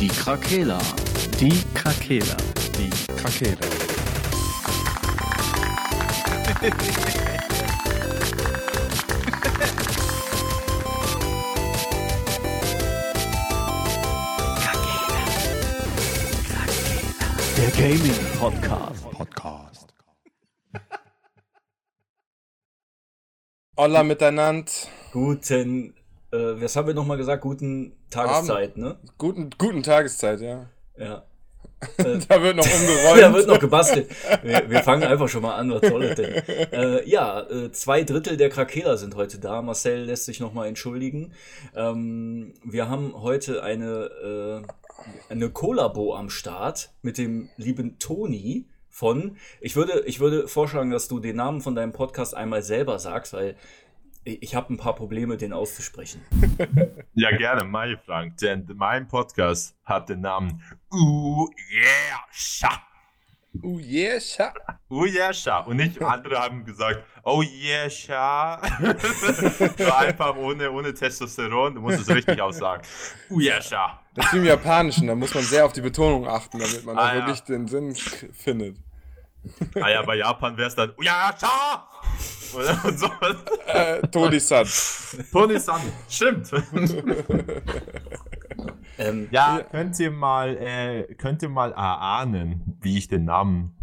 Die Krakela. Die Krakela. Die Krakela. Der Gaming Podcast. Podcast. Hola miteinander. Guten, äh, was haben wir nochmal gesagt? Guten Tageszeit, ne? Guten, guten Tageszeit, ja. Ja. Da wird noch umgeräumt. da wird noch gebastelt. Wir, wir fangen einfach schon mal an, was soll das denn? Äh, ja, äh, zwei Drittel der Krakela sind heute da. Marcel lässt sich nochmal entschuldigen. Ähm, wir haben heute eine, äh, eine Kollabo am Start mit dem lieben Toni von. Ich würde, ich würde vorschlagen, dass du den Namen von deinem Podcast einmal selber sagst, weil ich, habe ein paar Probleme, den auszusprechen. Ja, gerne, Mai Frank, denn mein Podcast hat den Namen Uh Yeah Sha. Oh yeah, scha. Uh Yeah Sha. Und nicht andere haben gesagt, Oh Yeah Sha. so einfach ohne, ohne Testosteron, du musst es richtig aussagen. Uh Yeah Sha. Das ist wie im Japanischen, da muss man sehr auf die Betonung achten, damit man Ah, auch ja. wirklich den Sinn findet. Ah ja, bei Japan wäre es dann Uh Yeah Sha. Oder und so. Äh, Todi-san. Tony-san, stimmt. Ähm, Ja, könnt ihr mal, äh, könnt ihr mal erahnen, wie ich den Namen,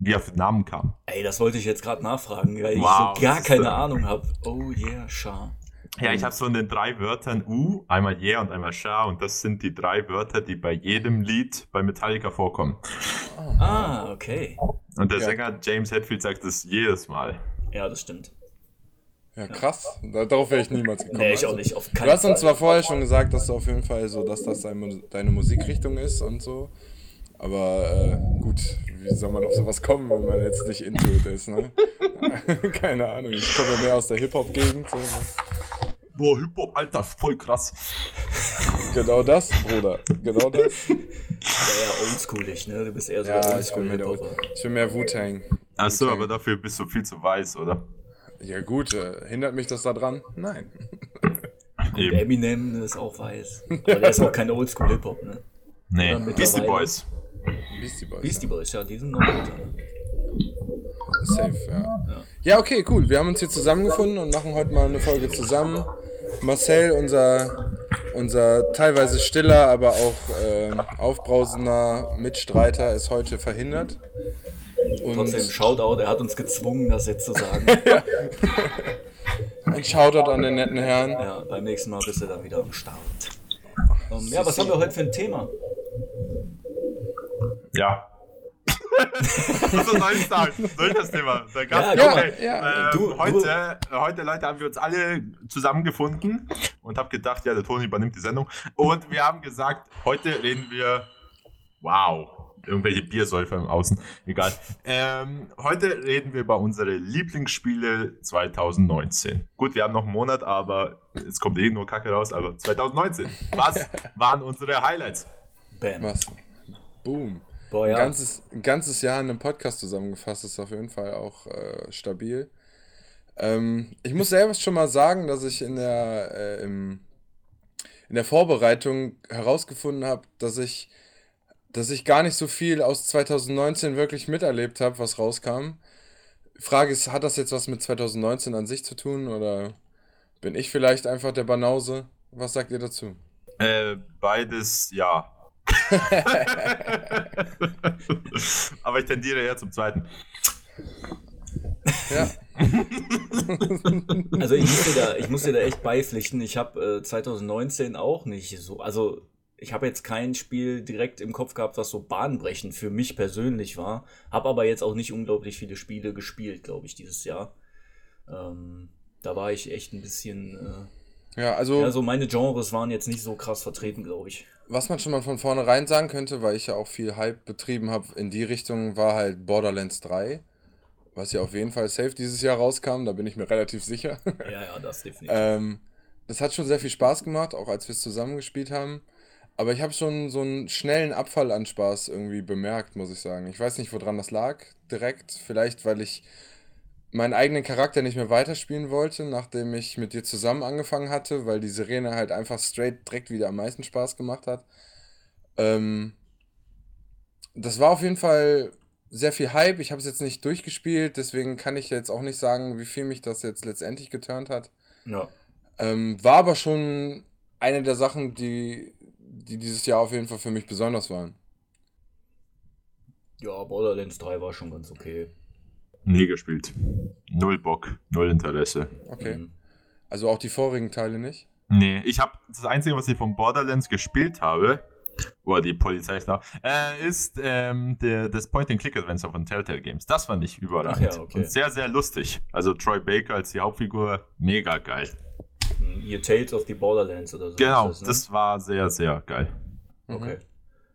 wie auf den Namen kam? Ey, das wollte ich jetzt gerade nachfragen, weil Wow, ich so gar keine Ahnung habe. Oh yeah, Schar. Ja, ich habe so in den drei Wörtern U, einmal Yeah und einmal Sha und das sind die drei Wörter, die bei jedem Lied bei Metallica vorkommen. Ah, okay. Und der Ja. Sänger James Hetfield sagt das jedes Mal. Ja, das stimmt. Ja, krass. Da- Darauf wäre ich niemals gekommen. Nee, ich auch Also, nicht. Auf Du keinen hast uns zwar vorher schon gesagt, dass du auf jeden Fall so, dass das deine, Musikrichtung ist und so. Aber äh, gut, wie soll man auf sowas kommen, wenn man jetzt nicht into it ist, ne? Keine Ahnung, ich komme ja mehr aus der Hip-Hop-Gegend. So. Boah, Hip-Hop, Alter, voll krass. Genau das, Bruder. Genau das. Ja, ja, oldschoolig, ne? Du bist eher so Ja, der ich bin mehr, ich bin mehr Wu-Tang. Achso, Okay. aber dafür bist du viel zu weiß, oder? Ja gut, äh, hindert mich das da dran? Nein. Eben. Eminem ist auch weiß. Aber der ist auch kein Oldschool-Hip-Hop, ne? Nee, Ja, Beastie. Boys. Beastie Boys. Beastie Boys, ja, die sind noch guter. Ne? Safe, ja. Ja, okay, cool. Wir haben uns hier zusammengefunden und machen heute mal eine Folge zusammen. Marcel, unser, unser teilweise stiller, aber auch äh, aufbrausender Mitstreiter, ist heute verhindert. Und Trotzdem, Shoutout, er hat uns gezwungen, das jetzt zu sagen. ein Shoutout an den netten Herrn. ja, beim nächsten Mal bist du dann wieder am Start. Ähm, ja, was haben wir heute für ein Thema? Ja. Was soll ich sagen? Soll ich das Thema? Da gab's, Ja, okay. ja, ja. Ähm, Du- du- heute, heute, Leute, haben wir uns alle zusammengefunden und habe gedacht, ja, der Toni übernimmt die Sendung. Und wir haben gesagt, heute reden wir. Wow. Irgendwelche Biersäufer im Außen. Egal. Ähm, heute reden wir über unsere Lieblingsspiele 2019. Gut, wir haben noch einen Monat, aber es kommt eh nur Kacke raus. Aber 2019. Was waren unsere Highlights? Bam. Was? Boom. Boah, Ein ja. ganzes, ein ganzes Jahr in einem Podcast zusammengefasst ist auf jeden Fall auch äh, stabil. Ähm, ich muss selbst schon mal sagen, dass ich in der, äh, im, in der Vorbereitung herausgefunden habe, dass ich, dass ich gar nicht so viel aus 2019 wirklich miterlebt habe, was rauskam. Frage ist, hat das jetzt was mit 2019 an sich zu tun oder bin ich vielleicht einfach der Banause? Was sagt ihr dazu? Äh, beides ja. Aber ich tendiere eher zum zweiten. Ja. Also ich muss dir da, ich muss dir da echt beipflichten. Ich habe äh, 2019 auch nicht so, also ich habe jetzt kein Spiel direkt im Kopf gehabt, was so bahnbrechend für mich persönlich war. Habe aber jetzt auch nicht unglaublich viele Spiele gespielt, glaube ich, dieses Jahr. Ähm, da war ich echt ein bisschen, Ja, äh, also. ja, so meine Genres waren jetzt nicht so krass vertreten, glaube ich. Was man schon mal von vornherein sagen könnte, weil ich ja auch viel Hype betrieben habe in die Richtung, war halt Borderlands 3. Was ja auf jeden Fall safe dieses Jahr rauskam, da bin ich mir relativ sicher. Ja, ja, das definitiv. ähm, das hat schon sehr viel Spaß gemacht, auch als wir es zusammengespielt haben. Aber ich habe schon so einen schnellen Abfall an Spaß irgendwie bemerkt, muss ich sagen. Ich weiß nicht, woran das lag direkt. Vielleicht, weil ich meinen eigenen Charakter nicht mehr weiterspielen wollte, nachdem ich mit dir zusammen angefangen hatte, weil die Sirene halt einfach straight direkt wieder am meisten Spaß gemacht hat. Ähm, das war auf jeden Fall sehr viel Hype. Ich habe es jetzt nicht durchgespielt, deswegen kann ich jetzt auch nicht sagen, wie viel mich das jetzt letztendlich geturnt hat. Ja. Ähm, war aber schon eine der Sachen, die, die dieses Jahr auf jeden Fall für mich besonders waren. Ja, Borderlands 3 war schon ganz okay. Nie gespielt. Null Bock, null Interesse. Okay. Mhm. Also auch die vorigen Teile nicht? Nee, ich habe das Einzige, was ich von Borderlands gespielt habe, oder die Polizei ist da, äh, ist ähm, der, das Point-and-Click-Adventure von Telltale Games. Das fand ich überragend. Ach ja, okay. Und sehr, sehr lustig. Also Troy Baker als die Hauptfigur, mega geil. Mhm. Ihr Tales of the Borderlands oder so. Genau, das, das, ne? war sehr, sehr geil. Okay.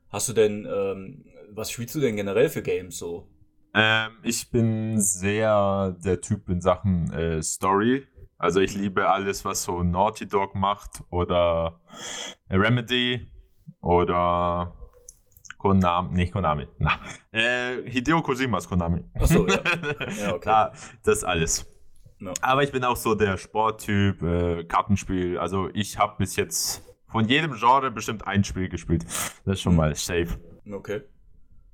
Hast du denn, ähm, was spielst du denn generell für Games so? Ähm, ich bin sehr der Typ in Sachen äh, Story. Also ich liebe alles, was so Naughty Dog macht oder Remedy oder Konami, nicht Konami, na, äh, Hideo Kojimas Konami. Achso, ja. Ja, okay. Ja, das alles. Ja. Aber ich bin auch so der Sporttyp, äh, Kartenspiel. Also ich habe bis jetzt von jedem Genre bestimmt ein Spiel gespielt. Das ist schon mal safe. Okay.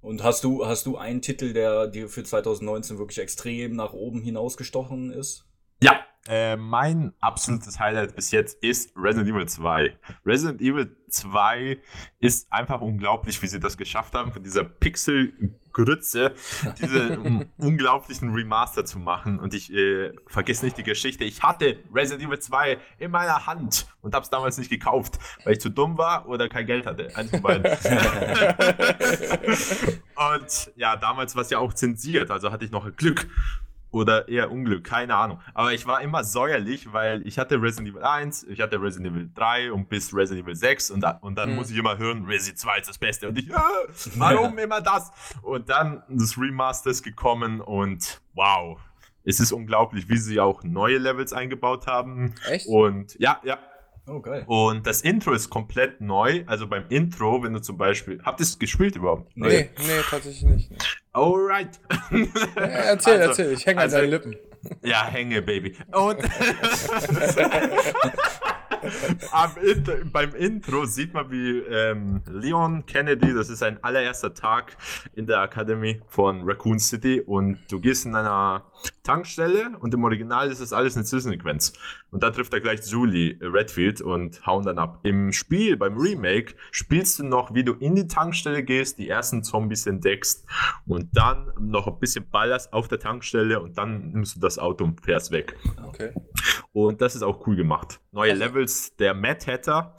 Und hast du, hast du einen Titel, der dir für 2019 wirklich extrem nach oben hinausgestochen ist? Ja, äh, mein absolutes Highlight bis jetzt ist Resident Evil 2. Resident Evil 2 ist einfach unglaublich, wie sie das geschafft haben, von dieser Pixel-Grütze diese unglaublichen Remaster zu machen. Und ich äh, vergesse nicht die Geschichte. Ich hatte Resident Evil 2 in meiner Hand und habe es damals nicht gekauft, weil ich zu dumm war oder kein Geld hatte. Eins von beiden. und ja, damals war es ja auch zensiert, also hatte ich noch Glück. Oder eher Unglück, keine Ahnung. Aber ich war immer säuerlich, weil ich hatte Resident Evil 1, ich hatte Resident Evil 3 und bis Resident Evil 6 und, da, und dann Mhm. muss ich immer hören, Resident 2 ist das Beste. Und ich, äh, warum immer das? Und dann das Remaster ist gekommen und wow. Es ist unglaublich, wie sie auch neue Levels eingebaut haben. Echt? Und ja, ja, Oh, geil. und das Intro ist komplett neu. Also beim Intro, wenn du zum Beispiel. Habt ihr es gespielt überhaupt? Nee, nee, tatsächlich nicht. Alright. Ja, erzähl, Also- erzähl, ich hänge also- an deinen Lippen. Ja, hänge, Baby. Und Intro, beim Intro sieht man, wie ähm, Leon Kennedy, das ist sein allererster Tag in der Akademie von Raccoon City und du gehst in einer Tankstelle und im Original ist das alles eine Zwischensequenz. Und da trifft er gleich Julie Redfield und hauen dann ab. Im Spiel, beim Remake, spielst du noch, wie du in die Tankstelle gehst, die ersten Zombies entdeckst und dann noch ein bisschen ballerst auf der Tankstelle und dann nimmst du das Auto und fährst weg. Okay. Und das ist auch cool gemacht. Neue Levels. Der Mad Hatter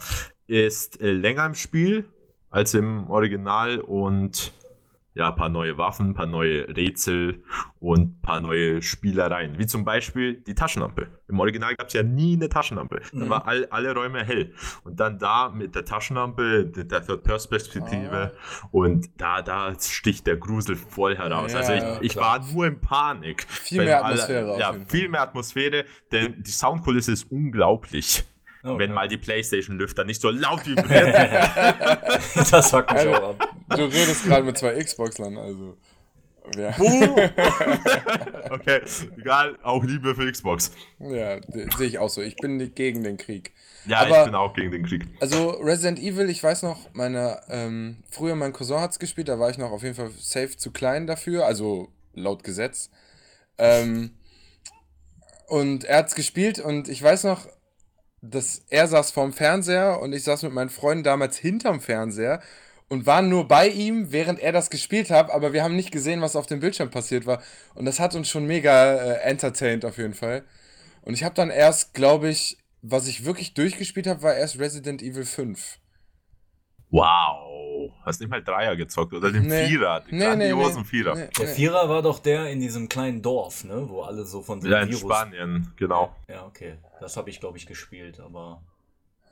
ist äh, länger im Spiel als im Original und ja, ein paar neue Waffen, ein paar neue Rätsel und ein paar neue Spielereien. Wie zum Beispiel die Taschenlampe. Im Original gab es ja nie eine Taschenlampe. Da Mhm. waren all, alle Räume hell. Und dann da mit der Taschenlampe, der Third-Perspektive und da, da sticht der Grusel voll heraus. Ja, also ich, ich war nur in Panik. Viel mehr alle- Atmosphäre auf Ja, viel mehr Atmosphäre, denn die Soundkulisse ist unglaublich. Oh, Wenn okay. mal die Playstation-Lüfter nicht so laut vibrieren. das fuckt mich auch ab. Du redest gerade mit zwei Xboxlern, also. Ja, okay, egal, auch Liebe für Xbox. ja sehe ich auch so. Ich bin nicht gegen den Krieg. Ja, Aber- ich bin auch gegen den Krieg. Also Resident Evil, ich weiß noch, meine, ähm, früher mein Cousin hat es gespielt, da war ich noch auf jeden Fall safe zu klein dafür, also laut Gesetz. Ähm, und er hat es gespielt und ich weiß noch, dass er saß vorm Fernseher und ich saß mit meinen Freunden damals hinterm Fernseher und waren nur bei ihm, während er das gespielt hat, aber wir haben nicht gesehen, was auf dem Bildschirm passiert war. Und das hat uns schon mega äh, entertained auf jeden Fall. Und ich habe dann erst, glaube ich, was ich wirklich durchgespielt habe, war erst Resident Evil 5. Wow. Hast nicht mal Dreier gezockt oder den Nee. Vierer, den Nee, nee, grandiosen nee. Vierer. Nee, Der. Vierer war doch der in diesem kleinen Dorf, ne? Wo alle so von so Ja, einem in Spanien, genau. Ja, okay. Das habe ich, glaube ich, gespielt, aber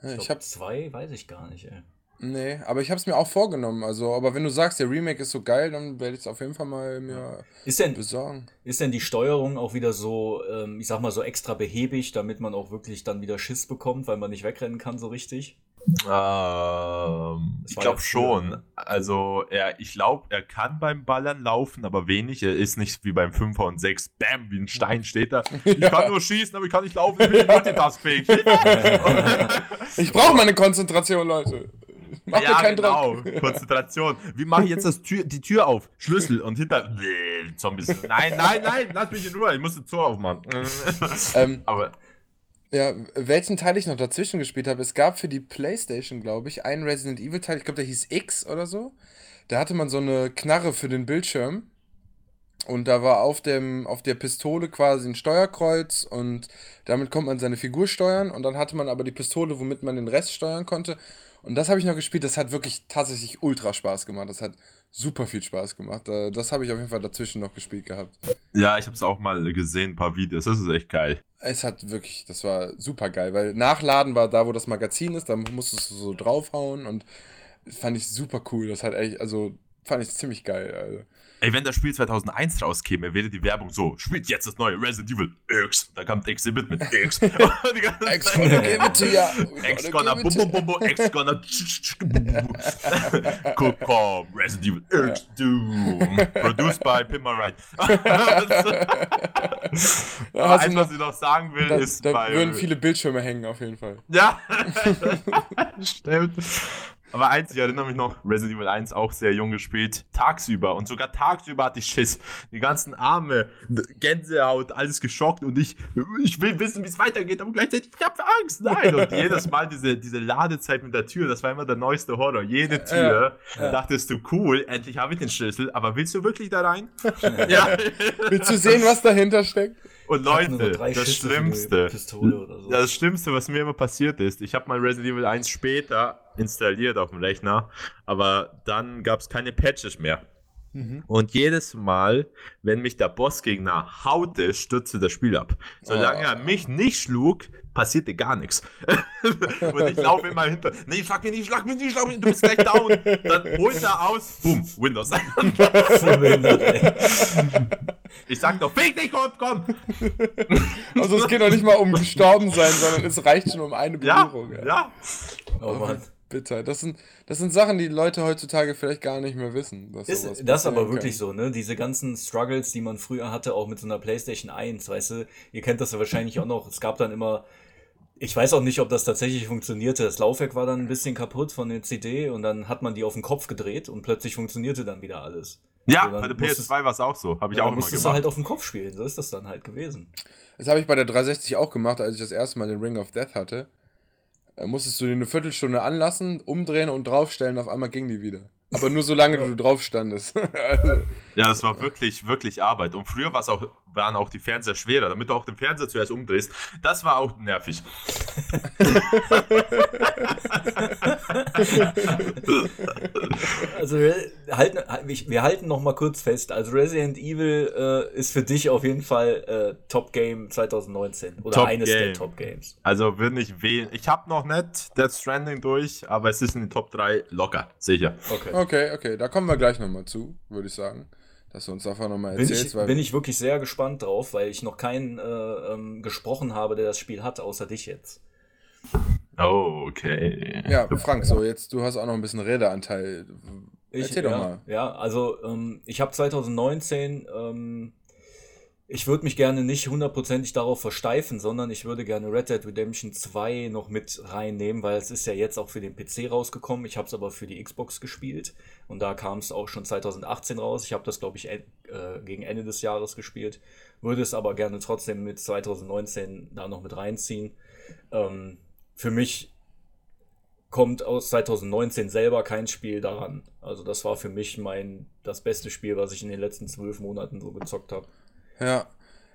ich Ich glaube, hab's, zwei weiß ich gar nicht, ey. Nee, aber ich habe es mir auch vorgenommen. Also, aber wenn du sagst, der Remake ist so geil, dann werde ich es auf jeden Fall mal mir Ist denn, besorgen. ist denn die Steuerung auch wieder so, ähm, ich sag mal, so extra behäbig, damit man auch wirklich dann wieder Schiss bekommt, weil man nicht wegrennen kann so richtig? Ähm, ich glaube schon. Also, er, ich glaube, er kann beim Ballern laufen, aber wenig. Er ist nicht wie beim 5er und 6. Bam, wie ein Stein steht er. Ich Ja. kann nur schießen, aber ich kann nicht laufen. Ich bin multitaskfähig. Ich brauche meine Konzentration, Leute. Mach ja, mir keinen genau. Druck. Konzentration. Wie mache ich jetzt das Tür, die Tür auf? Schlüssel und hinter. Nee, Zombies. Nein, nein, nein, lass mich in Ruhe. Ich muss die Tür aufmachen. Ähm, Aber Ja, welchen Teil ich noch dazwischen gespielt habe, es gab für die Playstation, glaube ich, einen Resident Evil Teil, ich glaube, der hieß X oder so. Da hatte man so eine Knarre für den Bildschirm und da war auf dem auf der Pistole quasi ein Steuerkreuz und damit konnte man seine Figur steuern und dann hatte man aber die Pistole, womit man den Rest steuern konnte. Und das habe ich noch gespielt, das hat wirklich tatsächlich ultra Spaß gemacht. Das hat super viel Spaß gemacht. Äh, Das habe ich auf jeden Fall dazwischen noch gespielt gehabt. ja, ich habe es auch mal gesehen, ein paar Videos. Das ist echt geil. Es hat wirklich, das war super geil, weil Nachladen war da, wo das Magazin ist, da musstest du so draufhauen und fand ich super cool. Das hat echt, also fand ich ziemlich geil. Also. Ey, wenn das Spiel 2001 rauskäme, wäre die Werbung so: spielt jetzt das neue Resident Evil X. Da kommt Exhibit mit X. Zeit- gonna give it to ya. X gonna bum bum bum bum, X gonna Cool, komm, Resident Evil X Doom. Produced by Pimmer Right. Da hast du Eins, was ich noch sagen will, ist da würden viele Bildschirme hängen, auf jeden Fall. Ja, stimmt. Aber eins, ich erinnere mich noch, Resident Evil 1 auch sehr jung gespielt, tagsüber. Und sogar tagsüber hatte ich Schiss. Die ganzen Arme, Gänsehaut, alles geschockt und ich, ich will wissen, wie es weitergeht, aber gleichzeitig, ich habe Angst, nein. Und jedes Mal diese, diese Ladezeit mit der Tür, das war immer der neueste Horror. Jede Tür, dachtest du, cool, endlich habe ich den Schlüssel, aber willst du wirklich da rein? ja. Willst du sehen, was dahinter steckt? Und Leute, das Schüsse Schlimmste, so. das Schlimmste, was mir immer passiert ist, ich habe mal Resident Evil 1 später installiert auf dem Rechner, aber dann gab es keine Patches mehr. Und jedes Mal, wenn mich der Bossgegner haute, stürzte das Spiel ab. Solange er mich nicht schlug, passierte gar nichts. Und ich laufe immer hinter. Nee, schlag mich nicht, schlag mich nicht, schlag mich nicht, du bist gleich down. Dann holt er aus, boom, Windows. Ich sag doch, fick dich, komm, komm. Also es geht doch nicht mal um gestorben sein, sondern es reicht schon um eine Ja, Berührung. ey. ja. Oh Mann. Bitter. Das sind, das sind Sachen, die Leute heutzutage vielleicht gar nicht mehr wissen. dass sowas Ist das aber passieren wirklich kann. so, ne? Diese ganzen Struggles, die man früher hatte, auch mit so einer PlayStation 1, weißt du, ihr kennt das ja wahrscheinlich auch noch. Es gab dann immer, ich weiß auch nicht, ob das tatsächlich funktionierte. Das Laufwerk war dann ein bisschen kaputt von der CD und dann hat man die auf den Kopf gedreht und plötzlich funktionierte dann wieder alles. Ja, So, dann bei der musstest- PS2 war es auch so. Habe ich Ja, auch immer musstest gemacht. du halt auf dem Kopf spielen, so ist das dann halt gewesen. Das habe ich bei der 360 auch gemacht, als ich das erste Mal den Ring of Death hatte. Da musstest du die eine Viertelstunde anlassen, umdrehen und draufstellen, auf einmal ging die wieder. Aber nur solange du drauf standest. also, Ja, das war wirklich, wirklich Arbeit. Und früher war's auch, waren auch die Fernseher schwerer, damit du auch den Fernseher zuerst umdrehst. Das war auch nervig. Also wir halten, wir halten noch mal kurz fest. Also Resident Evil äh, ist für dich auf jeden Fall äh, Top Game 2019 oder Top eines der Game. Top Games. Also würde ich wählen. Ich habe noch nicht Death Stranding durch, aber es ist in den Top 3 locker, sicher. Okay. okay, okay, da kommen wir gleich nochmal zu, würde ich sagen. Dass du uns davon nochmal Bin erzählst. ich, weil bin ich wirklich sehr gespannt drauf, weil ich noch keinen äh, ähm, gesprochen habe, der das Spiel hat, außer dich jetzt. Oh, okay. ja, Frank, so jetzt, du hast auch noch ein bisschen Redeanteil. Ich, Erzähl ja, doch mal. Ja, also ähm, ich habe 2019, ähm, ich würde mich gerne nicht hundertprozentig darauf versteifen, sondern ich würde gerne Red Dead Redemption 2 noch mit reinnehmen, weil es ist ja jetzt auch für den PC rausgekommen. Ich habe es aber für die Xbox gespielt und da kam es auch schon 2018 raus. Ich habe das, glaube ich, äh, gegen Ende des Jahres gespielt, würde es aber gerne trotzdem mit 2019 da noch mit reinziehen. Ähm, für mich kommt aus 2019 selber kein Spiel daran. Also das war für mich mein das beste Spiel, was ich in den letzten zwölf Monaten so gezockt habe. Ja,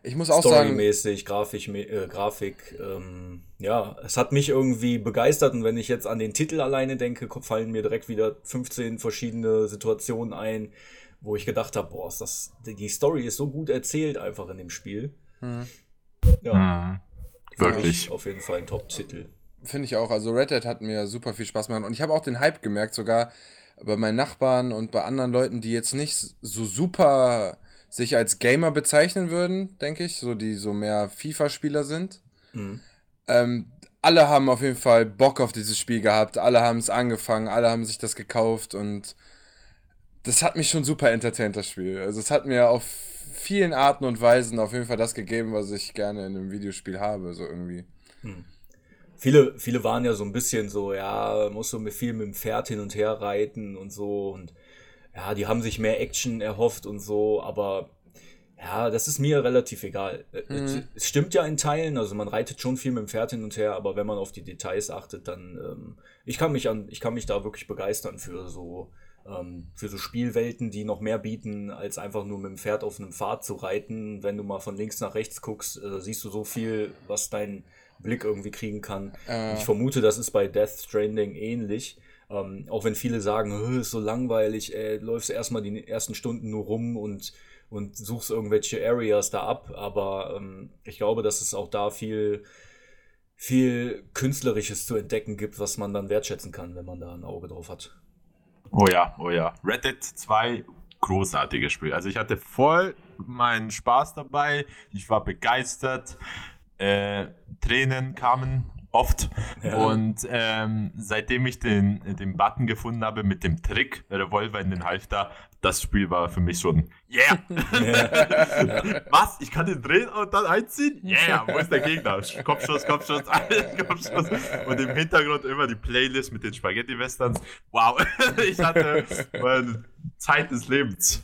ich muss auch sagen, Storymäßig, Grafik, äh, Grafik, ähm, ja, es hat mich irgendwie begeistert und wenn ich jetzt an den Titel alleine denke, fallen mir direkt wieder 15 verschiedene Situationen ein, wo ich gedacht habe, boah, ist das, die Story ist so gut erzählt einfach in dem Spiel. Ja, Mhm. für mich Wirklich. auf jeden Fall ein Top-Titel. Finde ich auch. Also Red Dead hat mir super viel Spaß gemacht. Und ich habe auch den Hype gemerkt, sogar bei meinen Nachbarn und bei anderen Leuten, die jetzt nicht so super sich als Gamer bezeichnen würden, denke ich, so die so mehr FIFA-Spieler sind. Mhm. Ähm, alle haben auf jeden Fall Bock auf dieses Spiel gehabt, alle haben es angefangen, alle haben sich das gekauft und das hat mich schon super entertaint, das Spiel. Also es hat mir auf vielen Arten und Weisen auf jeden Fall das gegeben, was ich gerne in einem Videospiel habe, so irgendwie. viele, viele waren ja so ein bisschen so, ja, musst du mit viel mit dem Pferd hin und her reiten und so und ja, die haben sich mehr Action erhofft und so, aber ja, das ist mir relativ egal. Äh, Es, es stimmt ja in Teilen, also man reitet schon viel mit dem Pferd hin und her, aber wenn man auf die Details achtet, dann ähm, ich kann mich an, ich kann mich da wirklich begeistern für so ähm, für so Spielwelten, die noch mehr bieten, als einfach nur mit dem Pferd auf einem Pfad zu reiten. Wenn du mal von links nach rechts guckst, äh, siehst du so viel, was dein Blick irgendwie kriegen kann. Äh. Ich vermute, das ist bei Death Stranding ähnlich. Ähm, auch wenn viele sagen, "Hö, ist so langweilig, ey, du läufst erstmal die ersten Stunden nur rum und, und suchst irgendwelche Areas da ab. Aber ähm, ich glaube, dass es auch da viel, viel Künstlerisches zu entdecken gibt, was man dann wertschätzen kann, wenn man da ein Auge drauf hat. Oh ja, oh ja. Red Dead 2, großartiges Spiel. Also ich hatte voll meinen Spaß dabei. Ich war begeistert. Äh, Tränen kamen oft. Ja. Und ähm, seitdem ich den, den Button gefunden habe mit dem Trick, Revolver in den Halfter, das Spiel war für mich schon, yeah! Was? Ich kann den drehen und dann einziehen? Yeah! Wo ist der Gegner? Kopfschuss, Kopfschuss, Kopfschuss. Und im Hintergrund immer die Playlist mit den Spaghetti-Westerns. Wow! Ich hatte meine Zeit des Lebens.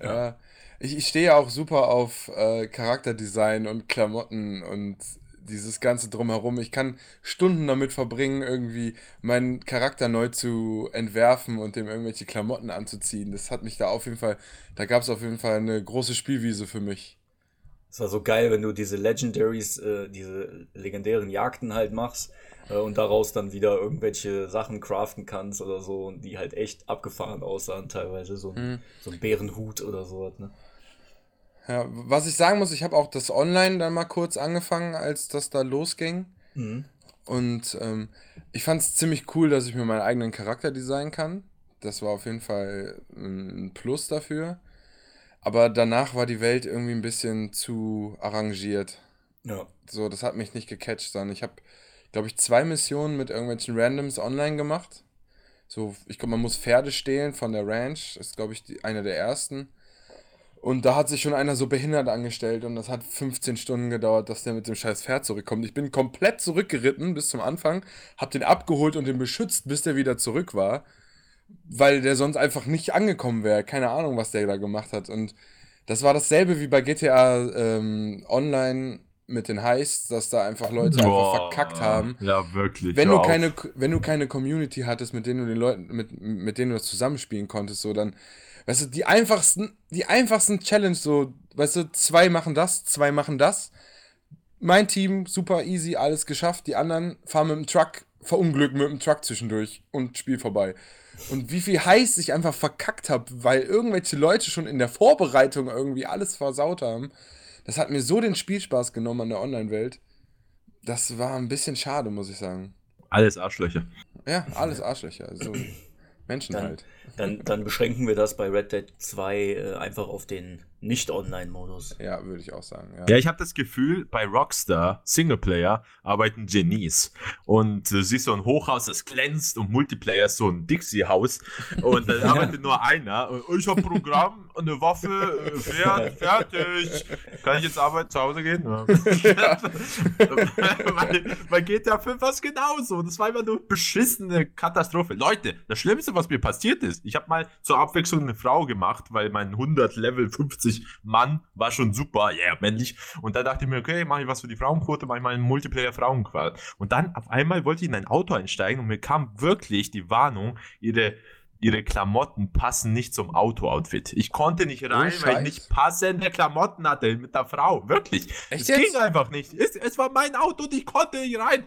Ja, ich, ich stehe auch super auf äh, Charakterdesign und Klamotten und dieses ganze drumherum. Ich kann Stunden damit verbringen, irgendwie meinen Charakter neu zu entwerfen und dem irgendwelche Klamotten anzuziehen. Das hat mich da auf jeden Fall, da gab es auf jeden Fall eine große Spielwiese für mich. Es war so geil, wenn du diese Legendaries, äh, diese legendären Jagden halt machst äh, und daraus dann wieder irgendwelche Sachen craften kannst oder so und die halt echt abgefahren aussahen teilweise. So ein, so ein Bärenhut oder sowas, ne? Ja, was ich sagen muss, ich habe auch das Online dann mal kurz angefangen, als das da losging. Und ähm, ich fand es ziemlich cool, dass ich mir meinen eigenen Charakter designen kann. Das war auf jeden Fall ein Plus dafür. Aber danach war die Welt irgendwie ein bisschen zu arrangiert. Ja. So, das hat mich nicht gecatcht, sondern ich habe, glaube ich, zwei Missionen mit irgendwelchen Randoms online gemacht. So, ich glaube, man muss Pferde stehlen von der Ranch. Ist, glaube ich, die, eine der ersten. Und da hat sich schon einer so behindert angestellt und das hat 15 Stunden gedauert, dass der mit dem scheiß Pferd zurückkommt. Ich bin komplett zurückgeritten bis zum Anfang, hab den abgeholt und den beschützt, bis der wieder zurück war, weil der sonst einfach nicht angekommen wäre. Keine Ahnung, was der da gemacht hat. Und das war dasselbe wie bei GTA ähm, Online mit den Heists, dass da einfach Leute einfach Boah. verkackt haben. Ja, wirklich. Wenn du, auf. keine, wenn du keine Community hattest, mit denen du den Leuten, mit, mit denen du das zusammenspielen konntest, so dann, weißt du, die einfachsten, die einfachsten Challenge, so, weißt du, zwei machen das, zwei machen das. Mein Team, super easy, alles geschafft. Die anderen fahren mit dem Truck, verunglücken mit dem Truck zwischendurch und Spiel vorbei. Und wie viel heiß ich einfach verkackt habe, weil irgendwelche Leute schon in der Vorbereitung irgendwie alles versaut haben. Das hat mir so den Spielspaß genommen an der Online-Welt. Das war ein bisschen schade, muss ich sagen. Alles Arschlöcher. Ja, alles Arschlöcher. Also Menschen Dann, halt. Dann, dann beschränken wir das bei Red Dead 2 äh, einfach auf den Nicht-Online-Modus. Ja, würde ich auch sagen. Ja. Ja, ich habe das Gefühl, bei Rockstar Singleplayer arbeiten Genies. Und du siehst so ein Hochhaus, das glänzt und Multiplayer ist so ein Dixie-Haus. Und dann arbeitet nur einer. Und ich habe Programm, eine Waffe, äh, Pferd, fertig. Kann ich jetzt arbeiten, zu Hause gehen? Ja. bei, bei GTA 5 war es genauso. Das war immer nur beschissene Katastrophe. Leute, das Schlimmste, was mir passiert ist, ich habe mal zur Abwechslung eine Frau gemacht, weil mein 100 Level 50 Mann war schon super, yeah, männlich. Und da dachte ich mir, okay, mache ich was für die Frauenquote, mache ich mal einen Multiplayer Frauenqual. Und dann auf einmal wollte ich in ein Auto einsteigen und mir kam wirklich die Warnung, ihre ihre Klamotten passen nicht zum Auto-Outfit. Ich konnte nicht rein, weil ich nicht passende Klamotten hatte mit der Frau. Wirklich. Echt es jetzt? ging einfach nicht. Es, es war mein Auto und ich konnte nicht rein.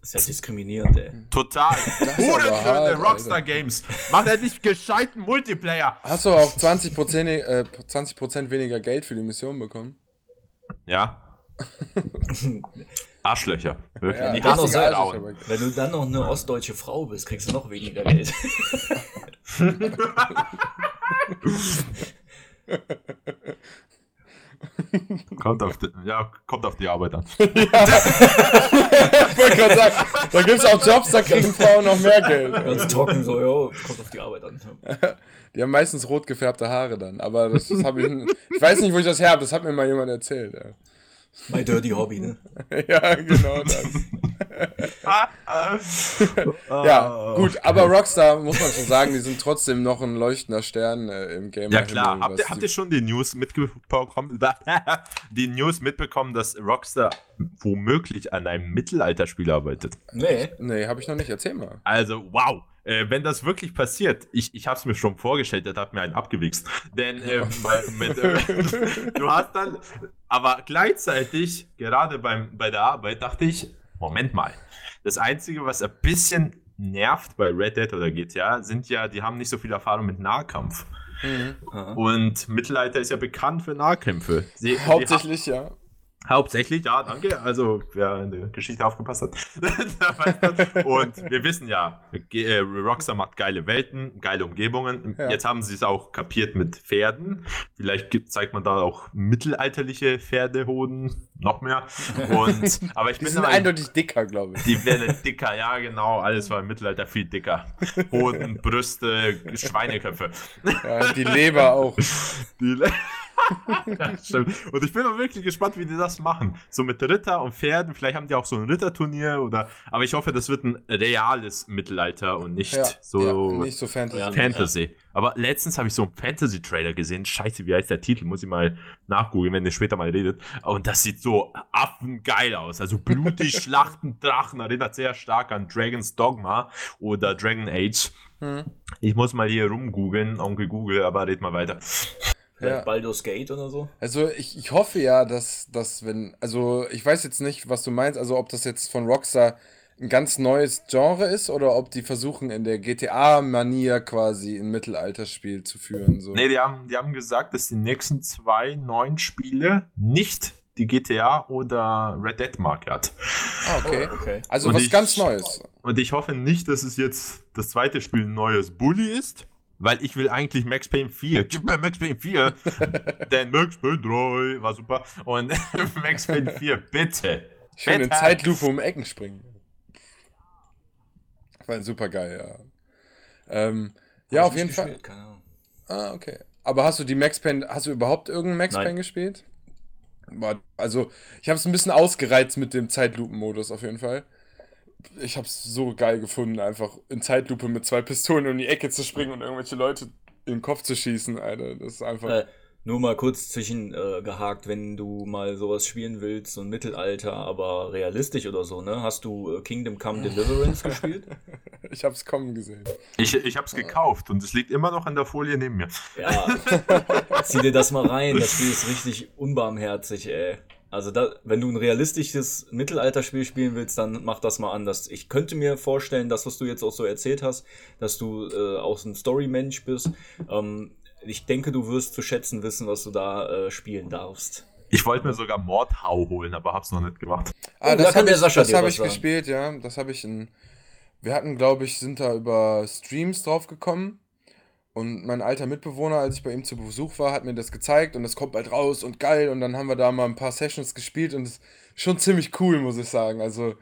Das ist ja diskriminierend, ey. Total. ist Hurensohn aber hart, der Rockstar Alter. Games. Macht endlich gescheiten Multiplayer. Hast du auch 20%, äh, 20 weniger Geld für die Mission bekommen? Ja. Arschlöcher. Wirklich. Ja, die kann auch Wenn du dann noch eine ostdeutsche Frau bist, kriegst du noch weniger Geld. Kommt auf die, ja, kommt auf die Arbeit an. Ich wollte gerade sagen, da gibt es auch Jobs, da kriegen Frauen noch mehr Geld. Ganz trocken, so, jo, kommt auf die Arbeit an. Die haben meistens rot gefärbte Haare dann, aber das, das habe ich. Ich weiß nicht, wo ich das her habe, das hat mir mal jemand erzählt. Ja, My dirty Hobby, ne? ja genau das. Ja, gut, aber Rockstar, muss man schon sagen, die sind trotzdem noch ein leuchtender Stern äh, im Game. Ja klar, habt ihr, habt ihr schon die News mitbekommen? Die News mitbekommen, dass Rockstar womöglich an einem Mittelalterspiel arbeitet? Nee. Nee, habe ich noch nicht. Erzähl mal. Also, wow. Äh, wenn das wirklich passiert, ich, ich habe es mir schon vorgestellt, der hat mir einen abgewichst. Denn äh, bei, mit, äh, du hast dann, aber gleichzeitig, gerade beim, bei der Arbeit, dachte ich, Moment mal. Das Einzige, was ein bisschen nervt bei Red Dead oder GTA, sind ja, die haben nicht so viel Erfahrung mit Nahkampf. Aha. Und Mittelalter ist ja bekannt für Nahkämpfe. Sie, sie Hauptsächlich, ja. Hauptsächlich, ja, danke. Also, wer in der Geschichte aufgepasst hat. Und wir wissen ja, äh, Rockstar macht geile Welten, geile Umgebungen. Ja. Jetzt haben sie es auch kapiert mit Pferden. Vielleicht gibt, zeigt man da auch mittelalterliche Pferdehoden, noch mehr. Und, aber ich Die bin sind eindeutig dicker, glaube ich. die werden dicker, ja, genau. Alles war im Mittelalter viel dicker. Hoden, Brüste, Schweineköpfe. Ja, die Leber auch. Die Le- ja, stimmt. Und ich bin auch wirklich gespannt, wie die das machen. So mit Ritter und Pferden. Vielleicht haben die auch so ein Ritterturnier oder. Aber ich hoffe, das wird ein reales Mittelalter und nicht Ja, so ja, nicht so Fantasy. Fantasy. Aber letztens habe ich so einen Fantasy-Trailer gesehen. Scheiße, wie heißt der Titel? Muss ich mal nachgoogeln, wenn ihr später mal redet. Und das sieht so affengeil aus. Also blutig, Schlachten, Drachen. Erinnert sehr stark an Dragon's Dogma oder Dragon Age. Hm. Ich muss mal hier rumgoogeln, Onkel Google, aber red mal weiter. Vielleicht Ja. Baldur's Gate oder so? Also ich, ich hoffe ja, dass, dass wenn, also ich weiß jetzt nicht, was du meinst, also ob das jetzt von Rockstar ein ganz neues Genre ist oder ob die versuchen in der GTA-Manier quasi ein Mittelalterspiel zu führen. So. Nee, die haben, die haben gesagt, dass die nächsten zwei neuen Spiele nicht die GTA oder Red Dead Marke hat. Ah, okay. Oh, okay. Also Und was ich- ganz Neues. Und ich hoffe nicht, dass es jetzt das zweite Spiel ein neues Bully ist, weil ich will eigentlich Max Payne 4. Gib mir Max Payne 4. Denn Max Payne 3 war super. Und Max Payne 4, bitte. Schön in. Zeitlupe um Ecken springen. War super geil, ja. Ähm, ja, auf jeden Fall. gespielt, keine Ahnung. Ah, okay. Aber hast du die Max Payne, hast du überhaupt irgendeinen Max Nein. Payne gespielt? Also, ich habe es ein bisschen ausgereizt mit dem Zeitlupenmodus auf jeden Fall. Ich habe es so geil gefunden, einfach in Zeitlupe mit zwei Pistolen um die Ecke zu springen und irgendwelche Leute in den Kopf zu schießen, Alter. Das ist einfach. Äh, nur mal kurz zwischen äh, gehakt, wenn du mal sowas spielen willst, so ein Mittelalter, aber realistisch oder so, ne? Hast du äh, Kingdom Come Deliverance gespielt? Ich habe es kommen gesehen. Ich, ich habe es gekauft und es liegt immer noch an der Folie neben mir. Ja. Zieh dir das mal rein, das Spiel ist richtig unbarmherzig, ey. Also da, wenn du ein realistisches Mittelalterspiel spielen willst, dann mach das mal anders. Ich könnte mir vorstellen, das, was du jetzt auch so erzählt hast, dass du äh, auch so ein Story-Mensch bist. Ähm, ich denke, du wirst zu schätzen wissen, was du da äh, spielen darfst. Ich wollte mir sogar Mordhau holen, aber hab's noch nicht gemacht. Ah, da das kann habe der ich, Sascha das hab ich sagen. gespielt, ja. Das habe ich in. Wir hatten, glaube ich, sind da über Streams drauf gekommen. Und mein alter Mitbewohner, als ich bei ihm zu Besuch war, hat mir das gezeigt und das kommt bald raus und geil. Und dann haben wir da mal ein paar Sessions gespielt und es ist schon ziemlich cool, muss ich sagen. Also